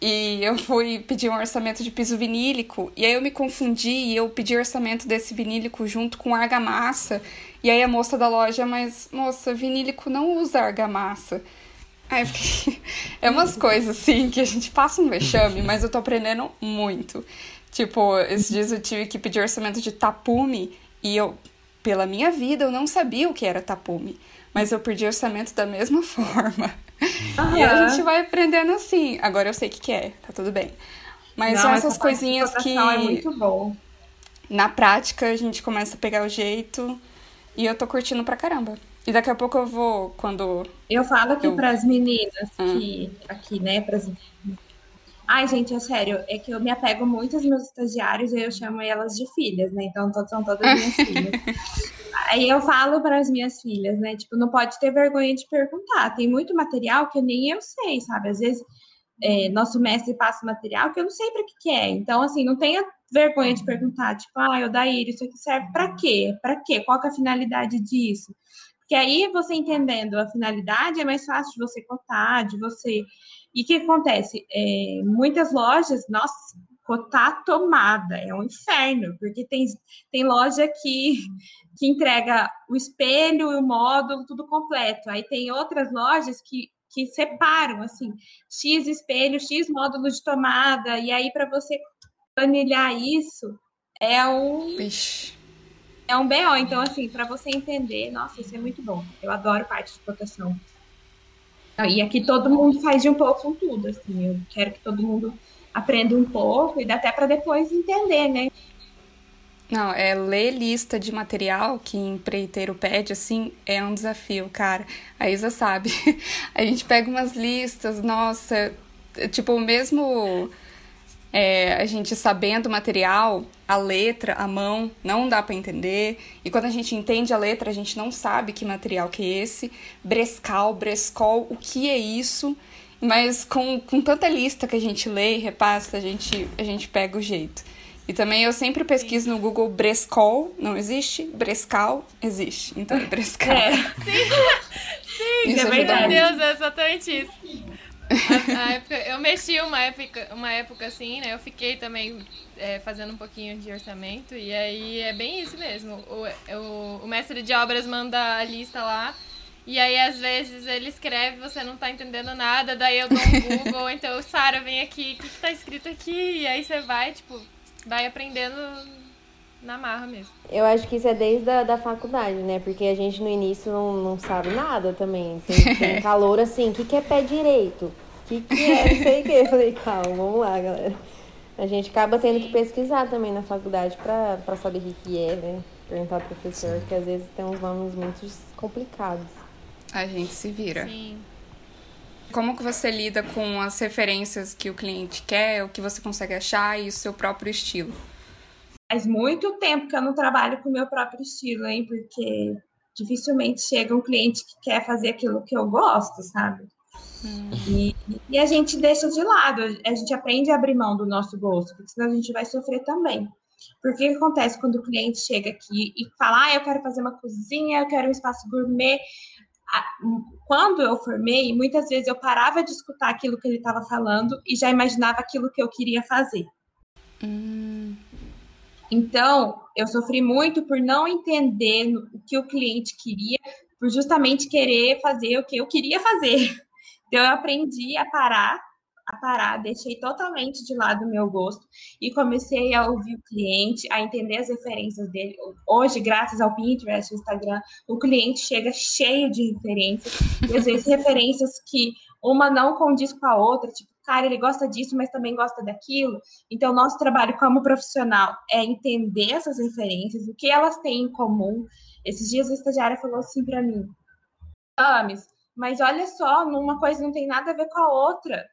E eu fui pedir um orçamento de piso vinílico, e aí eu me confundi e eu pedi orçamento desse vinílico junto com argamassa. E aí a moça da loja, mas moça, vinílico não usa argamassa. Aí fiquei... (laughs) é umas coisas assim que a gente passa um vexame, mas eu tô aprendendo muito. Tipo, esses dias eu tive que pedir orçamento de tapume e eu pela minha vida, eu não sabia o que era tapume, mas eu perdi orçamento da mesma (laughs) forma. Uhum. E a gente vai aprendendo assim. Agora eu sei o que, que é, tá tudo bem. Mas não, são essas coisinhas que. É muito bom. Na prática, a gente começa a pegar o jeito e eu tô curtindo pra caramba. E daqui a pouco eu vou, quando. Eu falo aqui eu... pras meninas hum. que. Aqui, né? Pras Ai, gente, é sério, é que eu me apego muito aos meus estagiários e eu chamo elas de filhas, né? Então, são todas minhas (laughs) filhas. Aí eu falo para as minhas filhas, né? Tipo, não pode ter vergonha de perguntar. Tem muito material que nem eu sei, sabe? Às vezes, é, nosso mestre passa material que eu não sei para que, que é. Então, assim, não tenha vergonha de perguntar, tipo, ah, Odair, isso aqui serve para quê? Para quê? Qual é a finalidade disso? Porque aí, você entendendo a finalidade, é mais fácil de você cotar, de você e o que acontece? É, muitas lojas, nossa, cotar tomada é um inferno, porque tem, tem loja que, que entrega o espelho e o módulo, tudo completo. Aí tem outras lojas que, que separam, assim, X espelho, X módulo de tomada, e aí para você planilhar isso é um. Vixe. É um BO. Então, assim, para você entender, nossa, isso é muito bom. Eu adoro parte de proteção. E aqui todo mundo faz de um pouco tudo, assim. Eu quero que todo mundo aprenda um pouco e dá até para depois entender, né? Não, é ler lista de material que empreiteiro pede, assim, é um desafio, cara. A Isa sabe. (laughs) A gente pega umas listas, nossa, tipo, mesmo é, a gente sabendo o material, a letra, a mão, não dá para entender. E quando a gente entende a letra, a gente não sabe que material que é esse. Brescal, Brescol, o que é isso? Mas com, com tanta lista que a gente lê e repassa, a gente, a gente pega o jeito. E também eu sempre pesquiso no Google Brescol, não existe? Brescal existe. Então é Brescal. É. Sim, (laughs) sim, isso é verdade. Meu Deus, é exatamente isso. A, época, eu mexi uma época, uma época assim, né? Eu fiquei também é, fazendo um pouquinho de orçamento. E aí é bem isso mesmo. O, o, o mestre de obras manda a lista lá. E aí, às vezes, ele escreve, você não tá entendendo nada, daí eu dou um Google, (laughs) então, Sara, vem aqui, o que, que tá escrito aqui? E aí você vai, tipo, vai aprendendo na marra mesmo. Eu acho que isso é desde a da faculdade, né? Porque a gente no início não, não sabe nada também. Tem, tem (laughs) calor assim, o que, que é pé direito? O que, que é? Não sei o que. Eu falei, calma, vamos lá, galera. A gente acaba tendo que pesquisar também na faculdade pra, pra saber o que, que é, né? Perguntar ao professor, que às vezes tem uns nomes muito complicados. A gente se vira. Sim. Como que você lida com as referências que o cliente quer, o que você consegue achar e o seu próprio estilo? Faz muito tempo que eu não trabalho com o meu próprio estilo, hein? Porque dificilmente chega um cliente que quer fazer aquilo que eu gosto, sabe? Hum. E, e, a gente deixa de lado, a gente aprende a abrir mão do nosso gosto, porque senão a gente vai sofrer também. Porque o que acontece quando o cliente chega aqui e fala, ah, eu quero fazer uma cozinha, eu quero um espaço gourmet. Quando eu formei, muitas vezes eu parava de escutar aquilo que ele estava falando e já imaginava aquilo que eu queria fazer. Hum. Então, eu sofri muito por não entender o que o cliente queria, por justamente querer fazer o que eu queria fazer. (laughs) Então, eu aprendi a parar a parar, deixei totalmente de lado o meu gosto e comecei a ouvir o cliente, a entender as referências dele. Hoje, graças ao Pinterest, Instagram, o cliente chega cheio de referências, e às vezes referências que uma não condiz com a outra, tipo, cara, ele gosta disso, mas também gosta daquilo. Então, nosso trabalho como profissional é entender essas referências, o que elas têm em comum. Esses dias a estagiária falou assim para mim, Ames, mas olha só, uma coisa não tem nada a ver com a outra.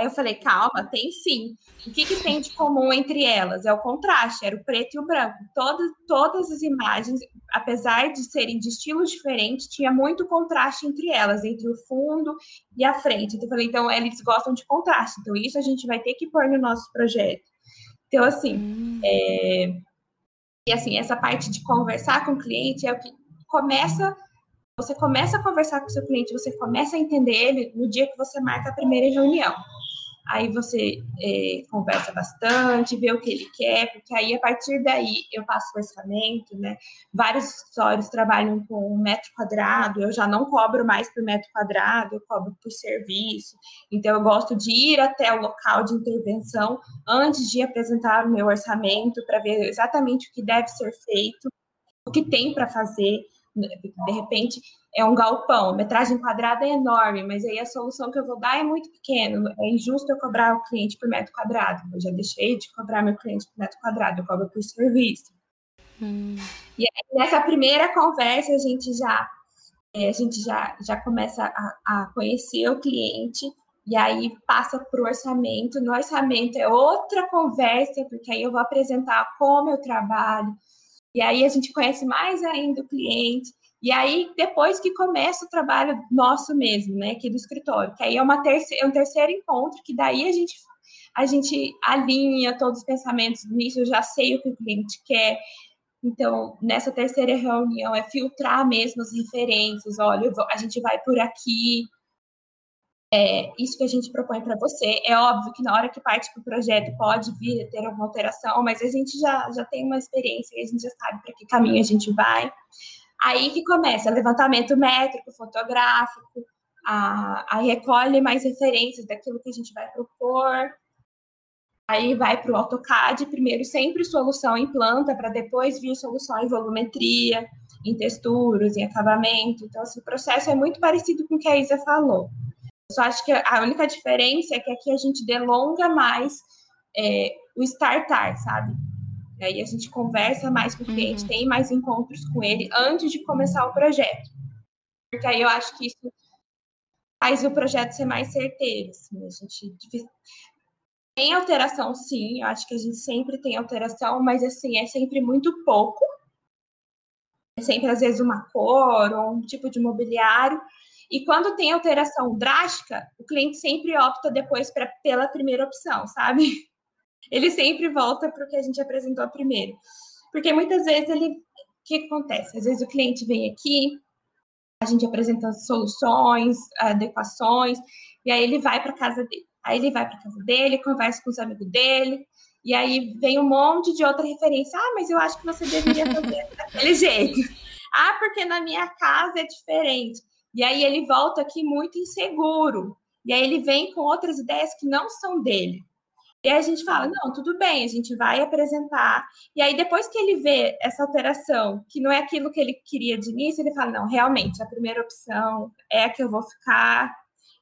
Aí eu falei, calma, tem sim. O que, que tem de comum entre elas? É o contraste, era o preto e o branco. Todas, todas as imagens, apesar de serem de estilos diferentes, tinha muito contraste entre elas, entre o fundo e a frente. Então eu falei, então eles gostam de contraste. Então isso a gente vai ter que pôr no nosso projeto. Então, assim, hum. é... e assim, essa parte de conversar com o cliente é o que começa você começa a conversar com o seu cliente, você começa a entender ele no dia que você marca a primeira reunião aí você é, conversa bastante, vê o que ele quer, porque aí a partir daí eu passo o orçamento, né? Vários escritórios trabalham com um metro quadrado, eu já não cobro mais por metro quadrado, eu cobro por serviço. Então eu gosto de ir até o local de intervenção antes de apresentar o meu orçamento para ver exatamente o que deve ser feito, o que tem para fazer. De repente, é um galpão, a metragem quadrada é enorme, mas aí a solução que eu vou dar é muito pequena. É injusto eu cobrar o cliente por metro quadrado. Eu já deixei de cobrar meu cliente por metro quadrado, eu cobro por serviço. Hum. E aí, nessa primeira conversa, a gente já, é, a gente já, já começa a, a conhecer o cliente e aí passa para o orçamento. No orçamento é outra conversa, porque aí eu vou apresentar como eu trabalho, e aí a gente conhece mais ainda o cliente. E aí, depois que começa o trabalho nosso mesmo, né, aqui do escritório, que aí é, uma terceira, é um terceiro encontro, que daí a gente, a gente alinha todos os pensamentos nisso, eu já sei o que o cliente quer. Então, nessa terceira reunião, é filtrar mesmo as referências, olha, a gente vai por aqui, é isso que a gente propõe para você. É óbvio que na hora que parte para o projeto pode vir ter alguma alteração, mas a gente já, já tem uma experiência e a gente já sabe para que caminho a gente vai. Aí que começa levantamento métrico, fotográfico, a, a recolhe mais referências daquilo que a gente vai propor. Aí vai para o AutoCAD, primeiro sempre solução em planta, para depois vir solução em volumetria, em texturas, em acabamento. Então, assim, o processo é muito parecido com o que a Isa falou. Eu só acho que a única diferença é que aqui a gente delonga mais é, o startar, sabe? E aí a gente conversa mais com o cliente, uhum. tem mais encontros com ele antes de começar o projeto. Porque aí eu acho que isso faz o projeto ser mais certeiro. Assim, a gente tem alteração, sim, eu acho que a gente sempre tem alteração, mas assim, é sempre muito pouco. É sempre, às vezes, uma cor ou um tipo de mobiliário, e quando tem alteração drástica, o cliente sempre opta depois pra, pela primeira opção, sabe? (laughs) Ele sempre volta para o que a gente apresentou primeiro. Porque muitas vezes ele. O que acontece? Às vezes o cliente vem aqui, a gente apresenta soluções, adequações, e aí ele vai para casa dele. Aí ele vai para casa dele, conversa com os amigos dele, e aí vem um monte de outra referência. Ah, mas eu acho que você deveria fazer (laughs) daquele jeito. Ah, porque na minha casa é diferente. E aí ele volta aqui muito inseguro. E aí ele vem com outras ideias que não são dele. E aí a gente fala, não, tudo bem, a gente vai apresentar. E aí depois que ele vê essa alteração, que não é aquilo que ele queria de início, ele fala, não, realmente, a primeira opção é a que eu vou ficar,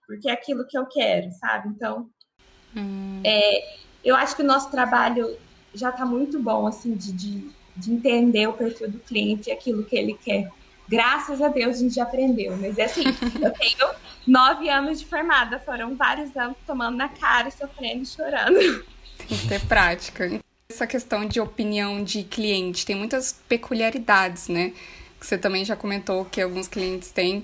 porque é aquilo que eu quero, sabe? Então, hum. é, eu acho que o nosso trabalho já está muito bom, assim, de, de, de entender o perfil do cliente e aquilo que ele quer. Graças a Deus a gente já aprendeu, mas é assim, (laughs) eu tenho nove anos de formada, foram vários anos tomando na cara, sofrendo chorando. Tem que ter prática. Essa questão de opinião de cliente tem muitas peculiaridades, né? Que você também já comentou que alguns clientes têm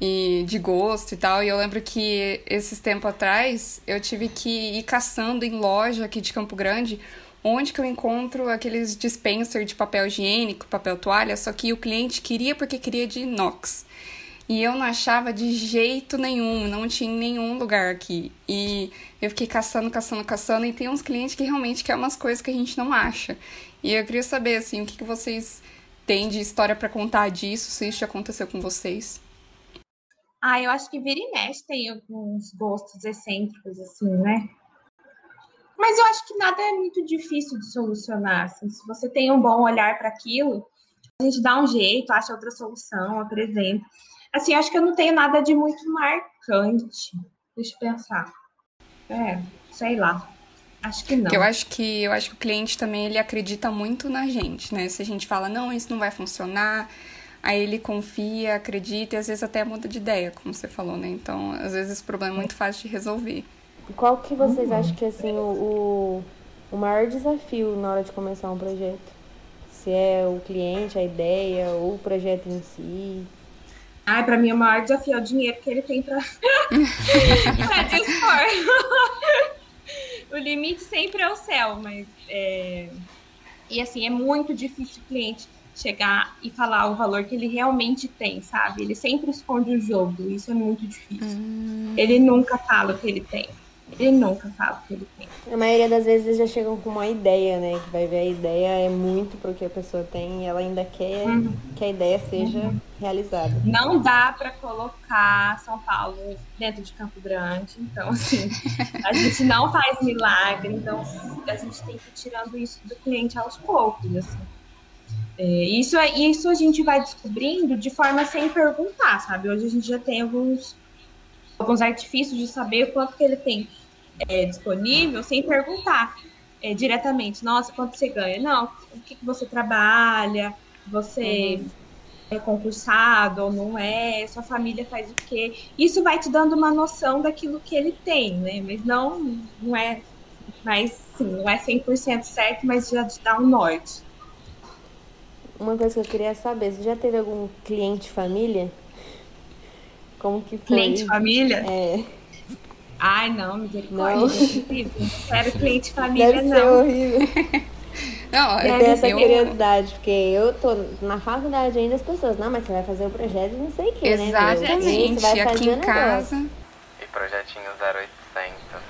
e de gosto e tal. E eu lembro que esses tempos atrás eu tive que ir caçando em loja aqui de Campo Grande onde que eu encontro aqueles dispenser de papel higiênico, papel toalha, só que o cliente queria porque queria de inox. E eu não achava de jeito nenhum, não tinha em nenhum lugar aqui. E eu fiquei caçando, caçando, caçando, e tem uns clientes que realmente querem umas coisas que a gente não acha. E eu queria saber, assim, o que, que vocês têm de história para contar disso, se isso já aconteceu com vocês. Ah, eu acho que vira e mexe tem alguns gostos excêntricos, assim, né? Mas eu acho que nada é muito difícil de solucionar. Assim. Se você tem um bom olhar para aquilo, a gente dá um jeito, acha outra solução, apresenta. Assim, acho que eu não tenho nada de muito marcante. Deixa eu pensar. É, sei lá. Acho que não. Eu acho que eu acho que o cliente também ele acredita muito na gente, né? Se a gente fala, não, isso não vai funcionar, aí ele confia, acredita e às vezes até muda de ideia, como você falou, né? Então, às vezes esse problema é muito fácil de resolver. Qual que vocês uhum. acham que é assim o, o, maior desafio na hora de começar um projeto? Se é o cliente, a ideia, ou o projeto em si? Ai, pra mim o maior desafio é o dinheiro que ele tem pra, pra (laughs) dispor. (laughs) o limite sempre é o céu, mas é... e assim, é muito difícil o cliente chegar e falar o valor que ele realmente tem, sabe? Ele sempre esconde o jogo, isso é muito difícil. Hum. Ele nunca fala o que ele tem. Ele nunca fala o que ele tem. A maioria das vezes eles já chegam com uma ideia, né? Que vai ver a ideia é muito porque a pessoa tem e ela ainda quer uhum. que a ideia seja uhum. realizada. Não dá para colocar São Paulo dentro de Campo Grande, então assim, a gente não faz milagre, então a gente tem que ir tirando isso do cliente aos poucos, assim. É, isso, é, isso a gente vai descobrindo de forma sem perguntar, sabe? Hoje a gente já tem alguns alguns artifícios de saber quanto que ele tem é, disponível sem perguntar é, diretamente, nossa, quanto você ganha? Não, o que, que você trabalha, você uhum. é concursado ou não é, sua família faz o quê? Isso vai te dando uma noção daquilo que ele tem, né? Mas não, não é, mas sim, não é 100% certo, mas já te dá um norte. Uma coisa que eu queria saber, você já teve algum cliente família? Como que foi? Cliente família? É. Ai, não, misericórdia. Não quero cliente (laughs) família, Deve não. Ser horrível. Não, eu tenho essa eu... curiosidade, porque eu tô na faculdade ainda as pessoas, não, mas você vai fazer o projeto não sei o que, né? Exatamente, vai aqui em casa. E projetinho 0800.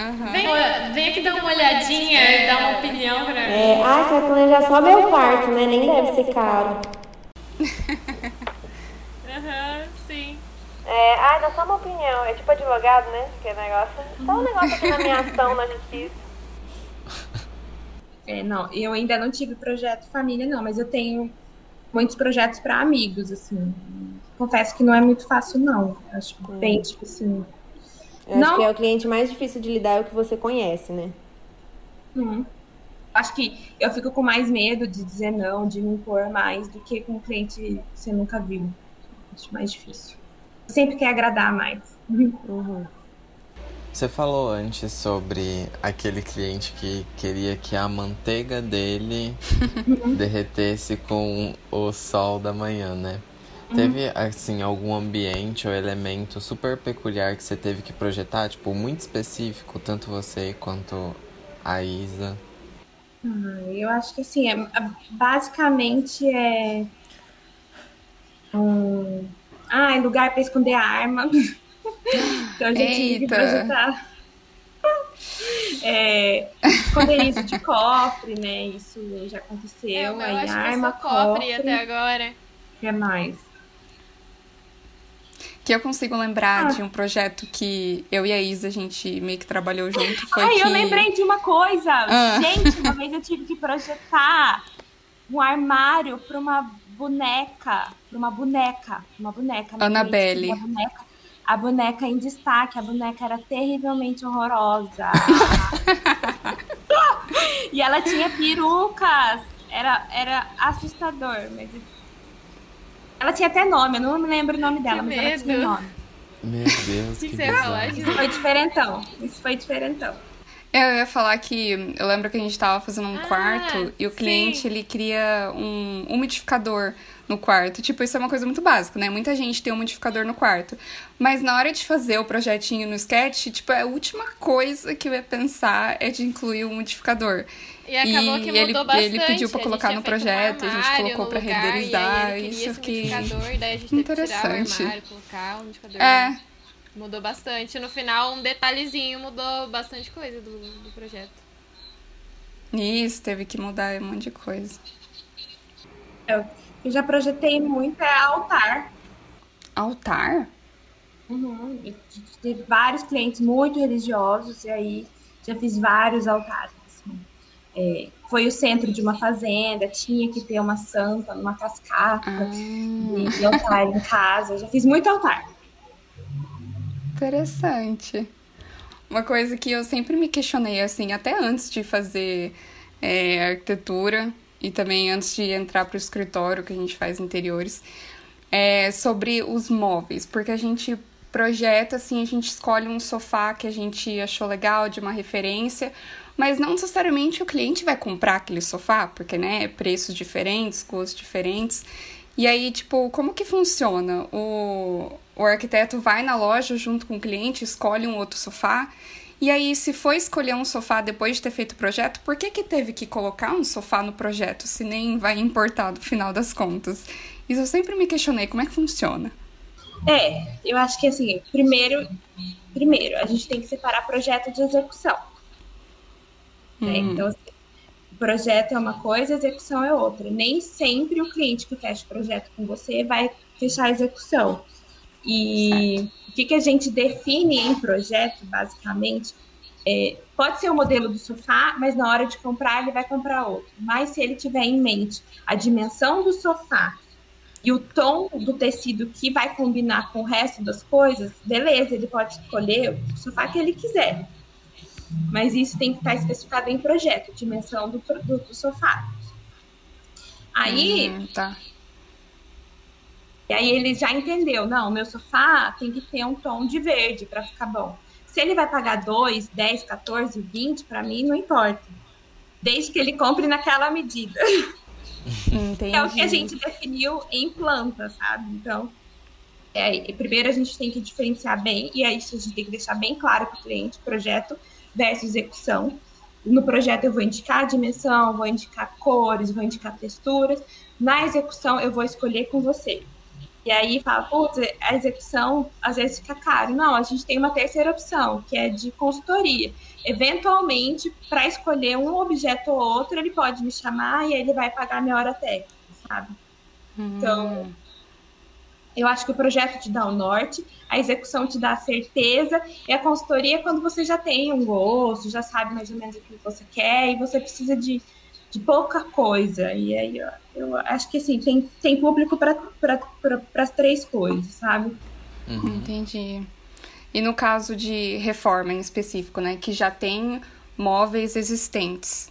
Uhum. Vem, vem aqui dar uma olhadinha e dar uma opinião pra mim. É, ah, você vai planejar só meu quarto, né? Nem deve ser caro. (laughs) É, ah, dá só uma opinião. É tipo advogado, né? Que é negócio. Só um negócio aqui na minha ação na justiça. É, não, eu ainda não tive projeto família, não, mas eu tenho muitos projetos para amigos, assim. Confesso que não é muito fácil, não. Acho é. bem tipo assim. Eu não... acho que é o cliente mais difícil de lidar é o que você conhece, né? Uhum. Acho que eu fico com mais medo de dizer não, de me impor mais do que com um cliente que você nunca viu. Acho mais difícil sempre quer agradar mais. Uhum. Você falou antes sobre aquele cliente que queria que a manteiga dele (laughs) derretesse com o sol da manhã, né? Uhum. Teve, assim, algum ambiente ou elemento super peculiar que você teve que projetar, tipo, muito específico, tanto você quanto a Isa? Uhum, eu acho que, assim, é, basicamente é um ah, lugar para esconder a arma. (laughs) então a gente tinha que projetar. É, esconderijo de cofre, né? Isso já aconteceu. É, aí arma, cofre, cofre até agora. O que mais? que eu consigo lembrar ah. de um projeto que eu e a Isa, a gente meio que trabalhou junto. Foi Ai, que... eu lembrei de uma coisa. Ah. Gente, uma vez eu tive que projetar um armário para uma boneca, para uma boneca, uma boneca. Annabelle. Uma boneca, a boneca em destaque, a boneca era terrivelmente horrorosa. (laughs) e ela tinha perucas. Era, era assustador, mas ela tinha até nome, eu não me lembro o nome dela, que mas medo. ela tinha nome. Meu Deus, que, que Isso foi diferentão. Isso foi diferentão. Eu ia falar que eu lembro que a gente estava fazendo um ah, quarto e o cliente sim. ele queria um umidificador no quarto. Tipo, isso é uma coisa muito básica, né? Muita gente tem um umidificador no quarto. Mas na hora de fazer o projetinho no sketch, tipo, a última coisa que eu ia pensar é de incluir o umidificador. E acabou e que mudou ele, bastante. ele pediu para colocar no projeto, um a gente colocou para renderizar. E isso eu fiquei daí a gente interessante. Que tirar o armário, colocar o umidificador. É. Mudou bastante. No final, um detalhezinho mudou bastante coisa do, do projeto. Isso, teve que mudar um monte de coisa. Eu, eu já projetei muito é altar. Altar? Uhum. Teve vários clientes muito religiosos e aí já fiz vários altares. Assim. É, foi o centro de uma fazenda, tinha que ter uma santa numa cascata ah. de, de altar em casa. Já fiz muito altar. Interessante. Uma coisa que eu sempre me questionei, assim, até antes de fazer é, arquitetura e também antes de entrar para o escritório que a gente faz interiores, é sobre os móveis, porque a gente projeta, assim, a gente escolhe um sofá que a gente achou legal, de uma referência, mas não necessariamente o cliente vai comprar aquele sofá, porque, né, preços diferentes, custos diferentes. E aí, tipo, como que funciona? O, o arquiteto vai na loja junto com o cliente, escolhe um outro sofá. E aí, se for escolher um sofá depois de ter feito o projeto, por que, que teve que colocar um sofá no projeto, se nem vai importar no final das contas? Isso eu sempre me questionei, como é que funciona? É, eu acho que assim, primeiro, primeiro a gente tem que separar projeto de execução. Né? Hum. Né? Então, assim, projeto é uma coisa, execução é outra. Nem sempre o cliente que fecha o projeto com você vai fechar a execução. E certo. o que, que a gente define em projeto, basicamente, é, pode ser o modelo do sofá, mas na hora de comprar ele vai comprar outro. Mas se ele tiver em mente a dimensão do sofá e o tom do tecido que vai combinar com o resto das coisas, beleza, ele pode escolher o sofá que ele quiser. Mas isso tem que estar especificado em projeto, dimensão do, do, do sofá. Aí. Hum, tá. E aí ele já entendeu, não, meu sofá tem que ter um tom de verde para ficar bom. Se ele vai pagar 2, 10, 14, 20, para mim não importa. Desde que ele compre naquela medida. Entendi. É o que a gente definiu em planta, sabe? Então, é, primeiro a gente tem que diferenciar bem, e aí isso a gente tem que deixar bem claro para o cliente, projeto versus execução. No projeto eu vou indicar a dimensão, vou indicar cores, vou indicar texturas. Na execução eu vou escolher com você. E aí fala, putz, a execução às vezes fica caro. Não, a gente tem uma terceira opção, que é de consultoria. Eventualmente, para escolher um objeto ou outro, ele pode me chamar e aí ele vai pagar a minha hora técnica, sabe? Hum. Então, eu acho que o projeto te dá o norte, a execução te dá a certeza, e a consultoria é quando você já tem um gosto, já sabe mais ou menos o que você quer, e você precisa de, de pouca coisa. E aí eu, eu acho que assim, tem, tem público para pra, as três coisas, sabe? Uhum. Entendi. E no caso de reforma em específico, né? Que já tem móveis existentes.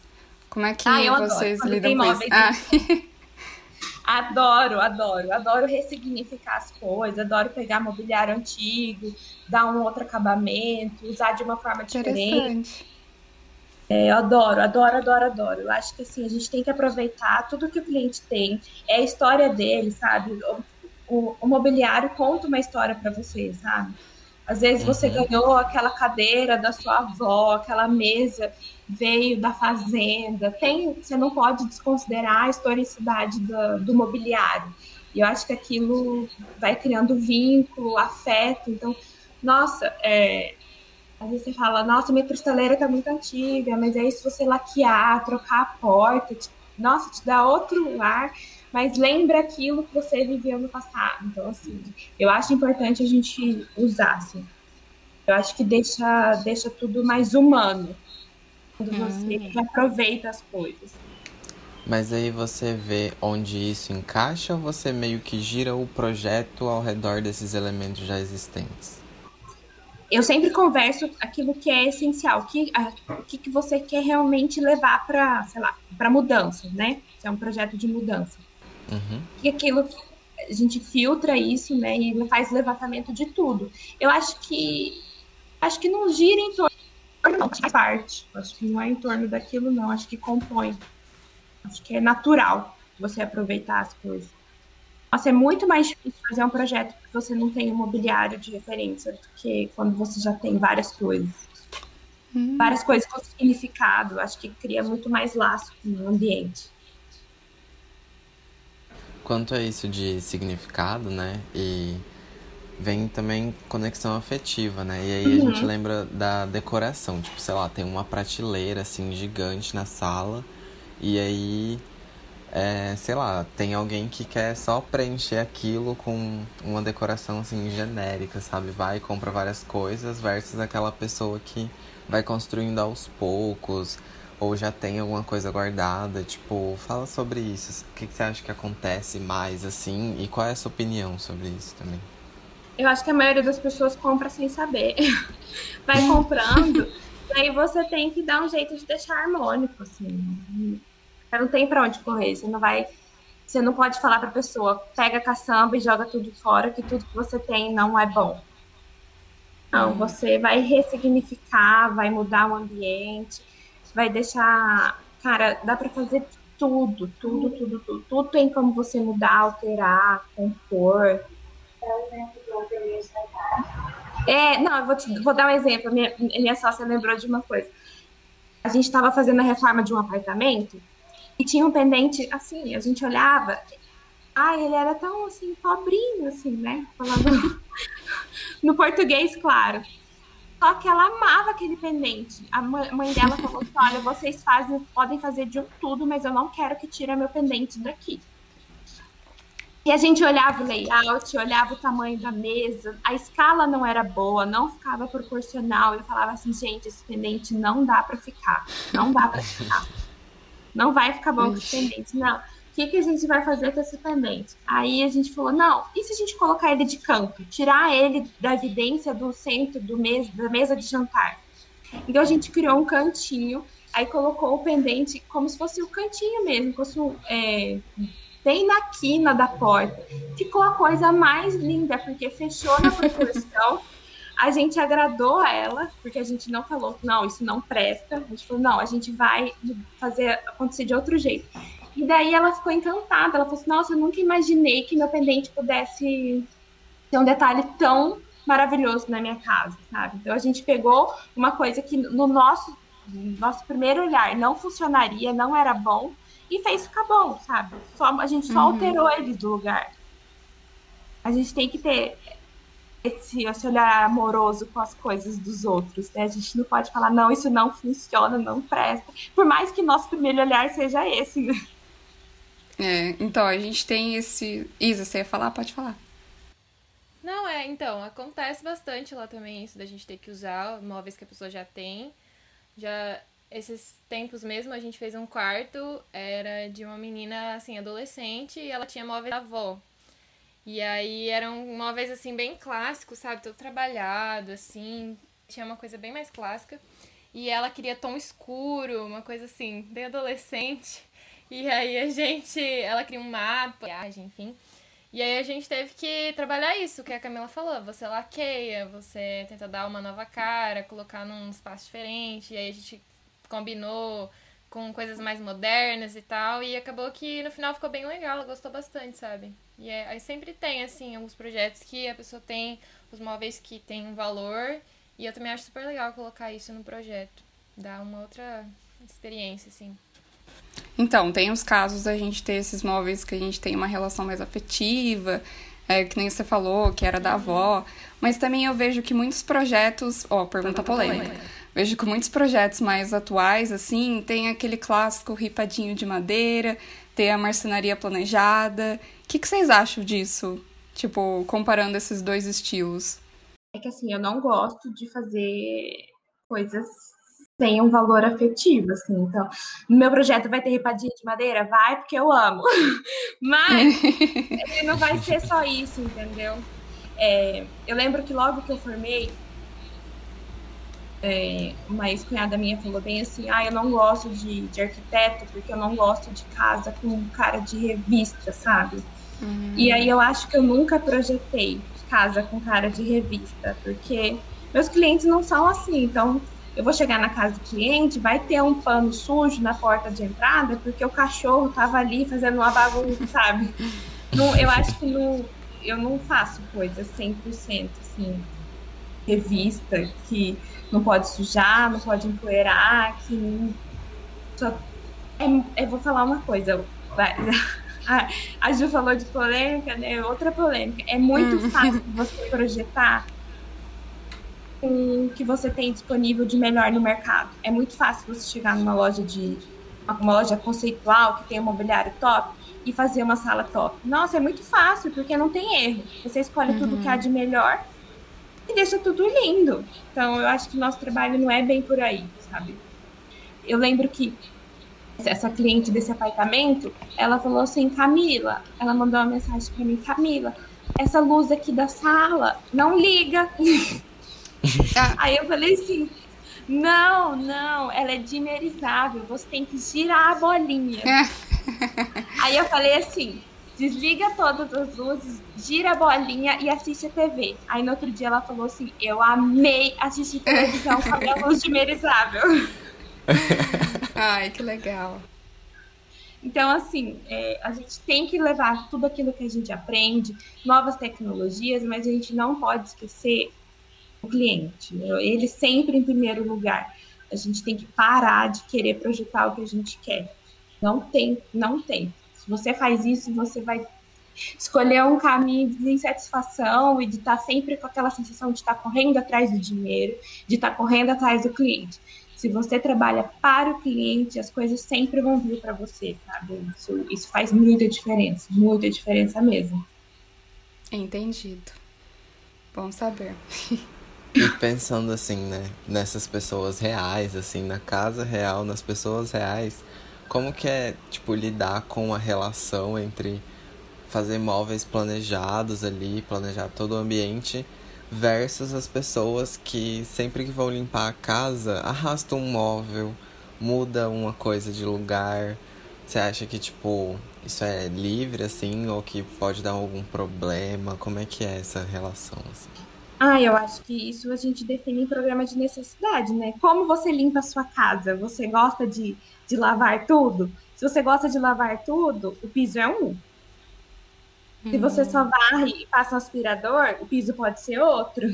Como é que ah, vocês lidam com isso? Ah. (laughs) Adoro, adoro, adoro ressignificar as coisas, adoro pegar mobiliário antigo, dar um outro acabamento, usar de uma forma diferente. É, eu adoro, adoro, adoro, adoro. Eu acho que assim, a gente tem que aproveitar tudo que o cliente tem, é a história dele, sabe? O, o, o mobiliário conta uma história para você, sabe? Às vezes você uhum. ganhou aquela cadeira da sua avó, aquela mesa veio da fazenda. Tem, você não pode desconsiderar a historicidade do, do mobiliário. E eu acho que aquilo vai criando vínculo, afeto. Então, nossa, é, às vezes você fala, nossa, minha cristaleira tá muito antiga, mas aí se você laquear, trocar a porta, te, nossa, te dá outro ar. mas lembra aquilo que você viveu no passado. Então, assim, eu acho importante a gente usar, assim. Eu acho que deixa, deixa tudo mais humano quando você hum. aproveita as coisas. Mas aí você vê onde isso encaixa ou você meio que gira o projeto ao redor desses elementos já existentes? Eu sempre converso aquilo que é essencial, que, o que, que você quer realmente levar para, sei lá, para mudança, né? Se é um projeto de mudança. Uhum. E aquilo a gente filtra isso, né? E faz levantamento de tudo. Eu acho que acho que não gira em torno, não, faz parte. Acho que não é em torno daquilo, não. Acho que compõe. Acho que é natural você aproveitar as coisas. Nossa, é muito mais difícil fazer um projeto que você não tem um mobiliário de referência do que quando você já tem várias coisas. Hum. Várias coisas com significado. Acho que cria muito mais laço no ambiente. Quanto a isso de significado, né? E vem também conexão afetiva, né? E aí uhum. a gente lembra da decoração. Tipo, sei lá, tem uma prateleira assim gigante na sala e aí, é, sei lá, tem alguém que quer só preencher aquilo com uma decoração assim genérica, sabe? Vai e compra várias coisas versus aquela pessoa que vai construindo aos poucos ou já tem alguma coisa guardada. Tipo, fala sobre isso. O que, que você acha que acontece mais assim e qual é a sua opinião sobre isso também? Eu acho que a maioria das pessoas compra sem saber. (laughs) Vai comprando, (laughs) e aí você tem que dar um jeito de deixar harmônico, assim. Não tem para onde correr, você não vai. Você não pode falar para a pessoa, pega a caçamba e joga tudo fora, que tudo que você tem não é bom. Não, uhum. você vai ressignificar, vai mudar o ambiente, vai deixar. Cara, dá para fazer tudo, tudo, tudo, tudo. Tudo tem como você mudar, alterar, compor. É, não, eu vou, te, vou dar um exemplo. Minha, minha sócia lembrou de uma coisa. A gente estava fazendo a reforma de um apartamento e tinha um pendente, assim, a gente olhava, ah, ele era tão, assim, pobrinho, assim, né? Falando (laughs) no português, claro. Só que ela amava aquele pendente. A mãe dela falou assim, olha, vocês fazem, podem fazer de tudo, mas eu não quero que tire meu pendente daqui. E a gente olhava o layout, olhava o tamanho da mesa, a escala não era boa, não ficava proporcional. Eu falava assim, gente, esse pendente não dá para ficar, não dá para ficar. Não vai ficar bom com esse pendente, não. O que, que a gente vai fazer com esse pendente? Aí a gente falou, não, e se a gente colocar ele de canto? Tirar ele da evidência do centro do mes da mesa de jantar? Então a gente criou um cantinho, aí colocou o pendente como se fosse o cantinho mesmo, como se fosse é, bem na quina da porta. Ficou a coisa mais linda, porque fechou na proporção. (laughs) a gente agradou a ela, porque a gente não falou, não, isso não presta. A gente falou, não, a gente vai fazer acontecer de outro jeito. E daí ela ficou encantada. Ela falou assim, nossa, eu nunca imaginei que meu pendente pudesse ter um detalhe tão maravilhoso na minha casa, sabe? Então a gente pegou uma coisa que no nosso, no nosso primeiro olhar não funcionaria, não era bom, e fez ficar bom, sabe? Só, a gente só uhum. alterou ele do lugar. A gente tem que ter esse, esse olhar amoroso com as coisas dos outros, né? A gente não pode falar, não, isso não funciona, não presta. Por mais que nosso primeiro olhar seja esse, né? É, então, a gente tem esse. Isa, você ia falar? Pode falar. Não, é, então, acontece bastante lá também isso da gente ter que usar móveis que a pessoa já tem. Já esses tempos mesmo, a gente fez um quarto, era de uma menina, assim, adolescente, e ela tinha móveis da avó. E aí eram móveis, assim, bem clássicos, sabe? Todo trabalhado, assim, tinha uma coisa bem mais clássica. E ela queria tom escuro, uma coisa assim, bem adolescente. E aí a gente, ela queria um mapa, viagem, enfim. E aí a gente teve que trabalhar isso que a Camila falou. Você laqueia, você tenta dar uma nova cara, colocar num espaço diferente. E aí a gente combinou com coisas mais modernas e tal. E acabou que no final ficou bem legal, ela gostou bastante, sabe? E é, aí sempre tem, assim, alguns projetos que a pessoa tem os móveis que tem um valor. E eu também acho super legal colocar isso no projeto. Dar uma outra experiência, assim. Então, tem os casos da gente ter esses móveis que a gente tem uma relação mais afetiva, é, que nem você falou, que era da avó. Mas também eu vejo que muitos projetos. Ó, oh, pergunta polêmica. polêmica Vejo que muitos projetos mais atuais, assim, tem aquele clássico ripadinho de madeira, tem a marcenaria planejada. O que, que vocês acham disso? Tipo, comparando esses dois estilos. É que assim, eu não gosto de fazer coisas sem um valor afetivo, assim. Então, no meu projeto vai ter ripadinha de madeira? Vai, porque eu amo. (laughs) Mas (laughs) não vai ser só isso, entendeu? É, eu lembro que logo que eu formei, é, uma ex-cunhada minha falou bem assim, ah, eu não gosto de, de arquiteto porque eu não gosto de casa com cara de revista, sabe? Uhum. E aí eu acho que eu nunca projetei casa com cara de revista, porque meus clientes não são assim, então eu vou chegar na casa do cliente, vai ter um pano sujo na porta de entrada porque o cachorro tava ali fazendo uma bagunça, sabe? Não, eu acho que não, eu não faço coisas 100% assim, revista, que não pode sujar, não pode empoeirar, que não... Só... É, eu vou falar uma coisa, a, a Ju falou de polêmica, né? Outra polêmica. É muito hum. fácil você projetar o que você tem disponível de melhor no mercado. É muito fácil você chegar numa loja de uma loja conceitual que tem um mobiliário top e fazer uma sala top. Nossa, é muito fácil, porque não tem erro. Você escolhe uhum. tudo que há de melhor e deixa tudo lindo. Então, eu acho que o nosso trabalho não é bem por aí, sabe? Eu lembro que essa cliente desse apartamento, ela falou assim, Camila, ela mandou uma mensagem para mim, Camila, essa luz aqui da sala não liga. (laughs) Aí eu falei assim, não, não, ela é dimerizável, você tem que girar a bolinha. (laughs) Aí eu falei assim, desliga todas as luzes, gira a bolinha e assiste a TV. Aí no outro dia ela falou assim: Eu amei assistir televisão com a minha luz (laughs) dimerizável. Ai, que legal. Então, assim, é, a gente tem que levar tudo aquilo que a gente aprende, novas tecnologias, mas a gente não pode esquecer o cliente. Né? Ele sempre em primeiro lugar. A gente tem que parar de querer projetar o que a gente quer. Não tem, não tem. Se você faz isso, você vai escolher um caminho de insatisfação e de estar sempre com aquela sensação de estar correndo atrás do dinheiro, de estar correndo atrás do cliente. Se você trabalha para o cliente, as coisas sempre vão vir para você, sabe? Isso, isso faz muita diferença, muita diferença mesmo. Entendido. Bom saber. (laughs) E pensando assim, né, nessas pessoas reais, assim, na casa real, nas pessoas reais, como que é, tipo, lidar com a relação entre fazer móveis planejados ali, planejar todo o ambiente, versus as pessoas que sempre que vão limpar a casa, arrastam um móvel, muda uma coisa de lugar. Você acha que, tipo, isso é livre, assim, ou que pode dar algum problema? Como é que é essa relação, assim? Ah, eu acho que isso a gente define em programa de necessidade, né? Como você limpa a sua casa? Você gosta de de lavar tudo. Se você gosta de lavar tudo, o piso é um. Se você só varre e passa um aspirador, o piso pode ser outro.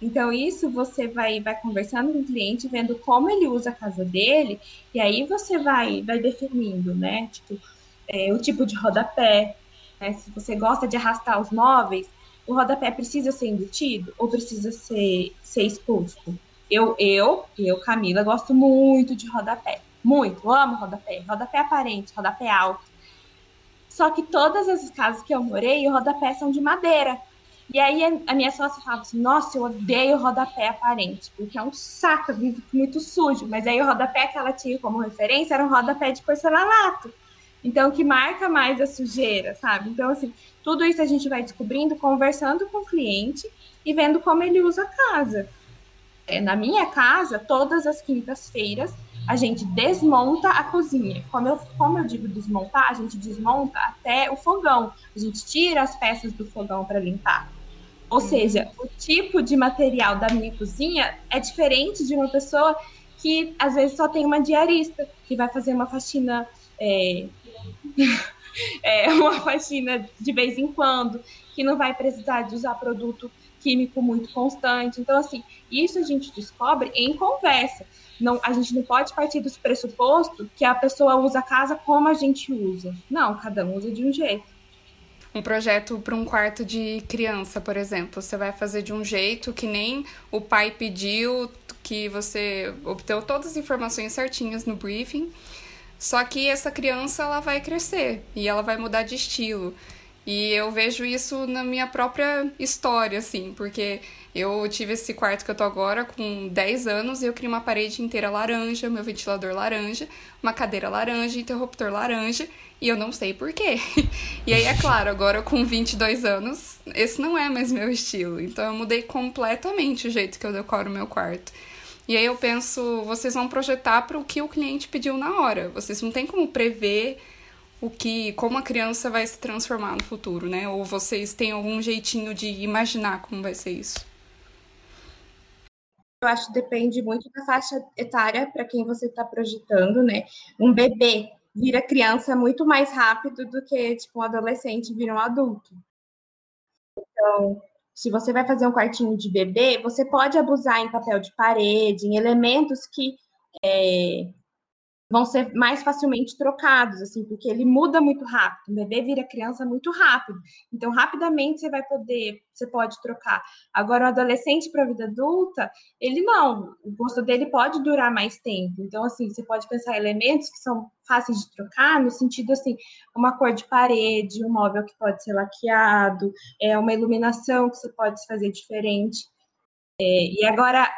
Então, isso você vai, vai conversando com o cliente, vendo como ele usa a casa dele, e aí você vai, vai definindo, né? Tipo, é, o tipo de rodapé. Né? Se você gosta de arrastar os móveis, o rodapé precisa ser embutido ou precisa ser, ser exposto? Eu, eu, eu, Camila, gosto muito de rodapé. Muito, amo rodapé. Rodapé aparente, rodapé alto. Só que todas as casas que eu morei, o rodapé são de madeira. E aí a minha sócia falava assim, nossa, eu odeio rodapé aparente, porque é um saco, muito sujo. Mas aí o rodapé que ela tinha como referência era um rodapé de porcelanato. Então, que marca mais a sujeira, sabe? Então, assim, tudo isso a gente vai descobrindo conversando com o cliente e vendo como ele usa a casa. É, na minha casa, todas as quintas-feiras, a gente desmonta a cozinha. Como eu, como eu digo desmontar, a gente desmonta até o fogão. A gente tira as peças do fogão para limpar. Ou uhum. seja, o tipo de material da minha cozinha é diferente de uma pessoa que às vezes só tem uma diarista, que vai fazer uma faxina. É, (laughs) é, uma faxina de vez em quando, que não vai precisar de usar produto químico muito constante. Então, assim, isso a gente descobre em conversa não, a gente não pode partir do pressuposto que a pessoa usa a casa como a gente usa. Não, cada um usa de um jeito. Um projeto para um quarto de criança, por exemplo, você vai fazer de um jeito que nem o pai pediu, que você obteve todas as informações certinhas no briefing. Só que essa criança ela vai crescer e ela vai mudar de estilo. E eu vejo isso na minha própria história, assim, porque eu tive esse quarto que eu tô agora com 10 anos e eu criei uma parede inteira laranja, meu ventilador laranja, uma cadeira laranja, interruptor laranja, e eu não sei porquê. (laughs) E aí, é claro, agora com 22 anos, esse não é mais meu estilo. Então eu mudei completamente o jeito que eu decoro meu quarto. E aí eu penso, vocês vão projetar para o que o cliente pediu na hora. Vocês não tem como prever o que, como a criança vai se transformar no futuro, né? Ou vocês têm algum jeitinho de imaginar como vai ser isso? Eu acho que depende muito da faixa etária para quem você está projetando, né? Um bebê vira criança muito mais rápido do que tipo um adolescente vira um adulto. Então, se você vai fazer um quartinho de bebê, você pode abusar em papel de parede, em elementos que é, vão ser mais facilmente trocados, assim, porque ele muda muito rápido. O bebê vira criança muito rápido. Então, rapidamente você vai poder, você pode trocar. Agora, o adolescente para a vida adulta, ele não. O gosto dele pode durar mais tempo. Então, assim, você pode pensar em elementos que são fáceis de trocar, no sentido assim, uma cor de parede, um móvel que pode ser laqueado, é uma iluminação que você pode fazer diferente. É, e agora,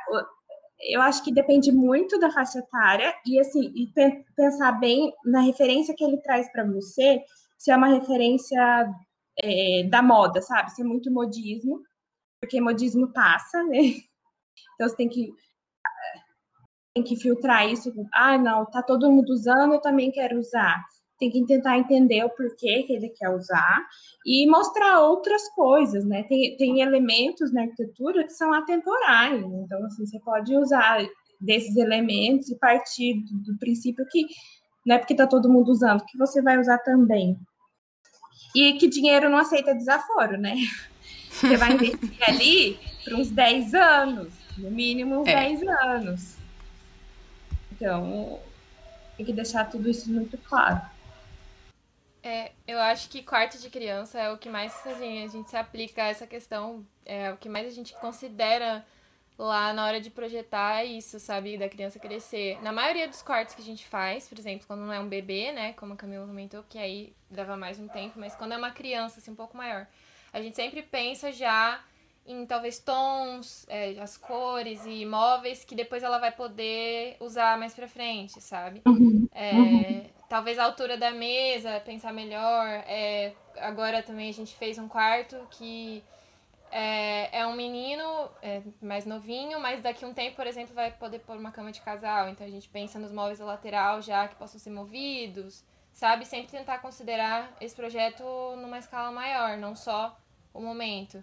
eu acho que depende muito da faixa etária e assim e pensar bem na referência que ele traz para você, se é uma referência é, da moda, sabe? Se é muito modismo, porque modismo passa, né? (laughs) Então você tem que tem que filtrar isso. Ah, não, tá todo mundo usando, eu também quero usar tem que tentar entender o porquê que ele quer usar e mostrar outras coisas, né? Tem, tem elementos na arquitetura que são atemporais, então assim, você pode usar desses elementos e partir do, do princípio que não é porque está todo mundo usando, que você vai usar também. E que dinheiro não aceita desaforo, né? (laughs) Você vai investir ali por uns 10 anos, no mínimo uns é. 10 anos. Então, tem que deixar tudo isso muito claro. É, eu acho que quarto de criança é o que mais assim, a gente se aplica a essa questão, é o que mais a gente considera lá na hora de projetar isso, sabe, da criança crescer. Na maioria dos quartos que a gente faz, por exemplo, quando não é um bebê, né, como a Camila comentou, que aí leva mais um tempo, mas quando é uma criança, assim, um pouco maior, a gente sempre pensa já em talvez tons, é, as cores e móveis que depois ela vai poder usar mais pra frente, sabe? Uhum. É, uhum talvez a altura da mesa, pensar melhor. É, agora também a gente fez um quarto que é, é um menino é, mais novinho, mas daqui um tempo, por exemplo, vai poder pôr uma cama de casal. Então a gente pensa nos móveis da lateral já que possam ser movidos, sabe? Sempre tentar considerar esse projeto numa escala maior, não só o momento.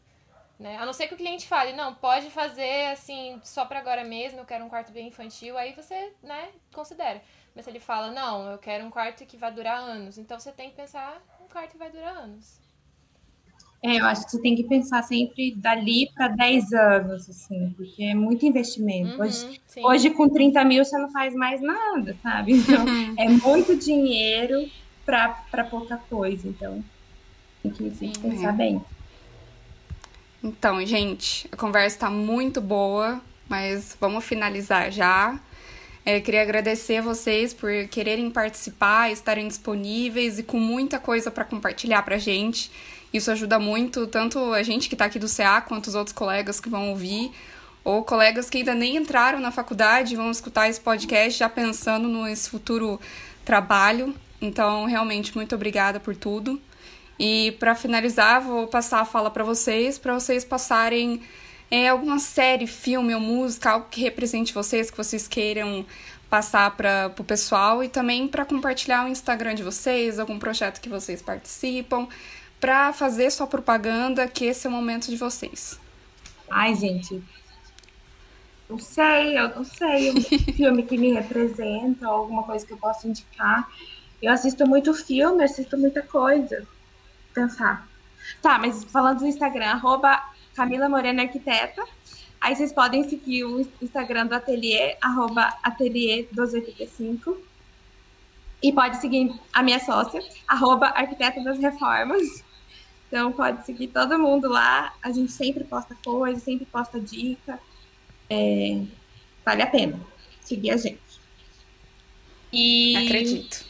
Né? A não ser que o cliente fale, não, pode fazer assim, só para agora mesmo, eu quero um quarto bem infantil, aí você, né, considera. Mas ele fala, não, eu quero um quarto que vai durar anos. Então você tem que pensar um quarto que vai durar anos. É, eu acho que você tem que pensar sempre dali para 10 anos, assim, porque é muito investimento. Uhum, hoje, hoje, com 30 mil, você não faz mais nada, sabe? Então, (laughs) é muito dinheiro para pouca coisa. Então, tem que, tem que pensar é. bem. Então, gente, a conversa está muito boa, mas vamos finalizar já. É, queria agradecer a vocês por quererem participar, estarem disponíveis e com muita coisa para compartilhar para a gente. Isso ajuda muito, tanto a gente que está aqui do CA, quanto os outros colegas que vão ouvir, ou colegas que ainda nem entraram na faculdade vão escutar esse podcast já pensando nesse futuro trabalho. Então, realmente, muito obrigada por tudo. E para finalizar, vou passar a fala para vocês, para vocês passarem é, alguma série, filme ou música, algo que represente vocês, que vocês queiram passar para o pessoal e também para compartilhar o Instagram de vocês, algum projeto que vocês participam, para fazer sua propaganda, que esse é o momento de vocês. Ai, gente, não sei, eu não sei, um (laughs) filme que me representa, alguma coisa que eu possa indicar. Eu assisto muito filme, assisto muita coisa. Pensar. Tá, mas falando do Instagram, arroba Camila Morena Arquiteta. Aí vocês podem seguir o Instagram do Ateliê, arroba ateliê285. E pode seguir a minha sócia, arroba Arquiteta das Reformas. Então pode seguir todo mundo lá. A gente sempre posta coisa, sempre posta dica. É... vale a pena seguir a gente. E... Acredito.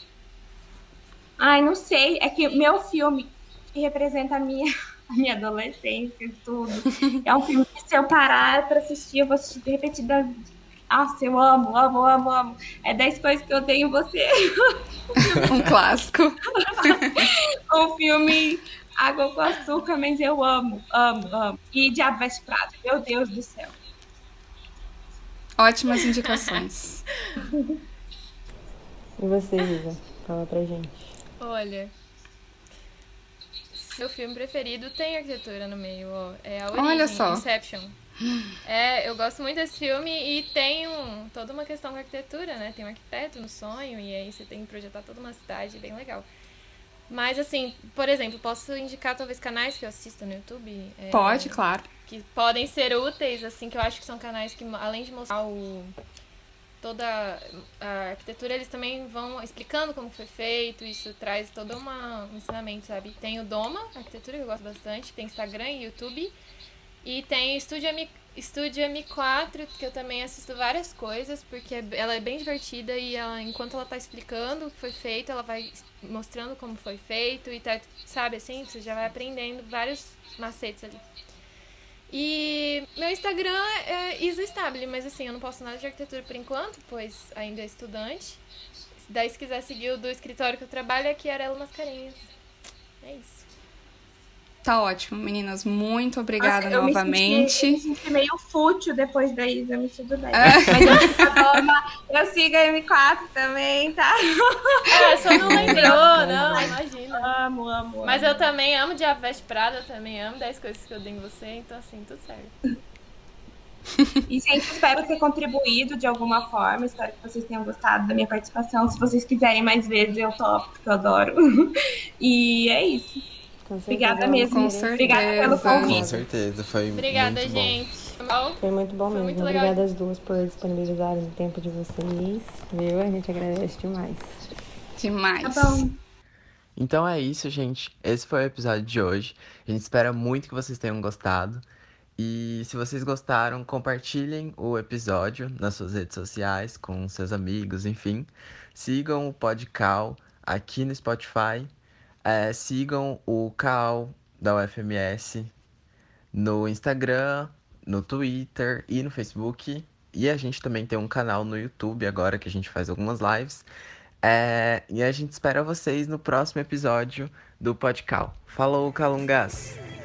Ai, não sei. É que meu filme que representa a minha, (laughs) a minha adolescência, tudo. É um filme que se eu parar pra assistir, eu vou assistir repetida. Nossa, eu amo, amo, amo, amo. É 10 coisas que eu odeio em você. um clássico. (laughs) um filme Água com Açúcar, mas eu amo, amo, amo. E Diabo Veste Prado, meu Deus do céu. Ótimas indicações. e você, Isa? Fala pra gente. Olha, seu filme preferido tem arquitetura no meio, ó. É a origem, Olha só. Inception. É, eu gosto muito desse filme e tem um, toda uma questão com arquitetura, né? Tem um arquiteto no sonho e aí você tem que projetar toda uma cidade, bem legal. Mas assim, por exemplo, posso indicar talvez canais que eu assisto no YouTube? É, Pode, claro. Que podem ser úteis, assim, que eu acho que são canais que, além de mostrar o, toda a arquitetura, eles também vão explicando como foi feito, isso traz todo uma, um ensinamento, sabe? Tem o Doma, arquitetura, que eu gosto bastante, tem Instagram e YouTube, e tem Estúdio M, Estúdio M4, que eu também assisto várias coisas, porque ela é bem divertida e ela, enquanto ela tá explicando o que foi feito, ela vai mostrando como foi feito e tá, sabe assim, você já vai aprendendo vários macetes ali. E meu Instagram é Isa Stable, mas assim, eu não posto nada de arquitetura por enquanto, pois ainda é estudante. Daí se quiser seguir o do escritório que eu trabalho, é aqui Arelo Mascarenhas. É isso. Tá ótimo, meninas. Muito obrigada Nossa, novamente. Eu me, senti, me senti meio fútil depois da Isa, me tudo bem. É. Mas eu, eu sigo a M4 também, tá? É, só não lembrou, (laughs) não, imagina. Amo, amo. Mas eu também amo Diabo Veste Prada, eu também amo 10 coisas que eu dei em você, então assim, tudo certo. E gente, espero ter contribuído de alguma forma. Espero que vocês tenham gostado da minha participação. Se vocês quiserem mais vezes, eu topo, porque eu adoro. (laughs) E é isso. Obrigada mesmo. Com certeza. Obrigada pelo convite. Com certeza, foi Obrigada, muito gente. Bom. Foi muito bom Foi mesmo. muito legal. Obrigada às duas por disponibilizarem o tempo de vocês. Viu? A gente agradece demais. Demais. Tá bom. Então é isso, gente. Esse foi o episódio de hoje. A gente espera muito que vocês tenham gostado. E se vocês gostaram, compartilhem o episódio nas suas redes sociais, com seus amigos, enfim. Sigam o Podcal aqui no Spotify. É, sigam o Cal da UFMS no Instagram, no Twitter e no Facebook. E a gente também tem um canal no YouTube agora que a gente faz algumas lives. É, e a gente espera vocês no próximo episódio do Podcal. Falou, Calungas!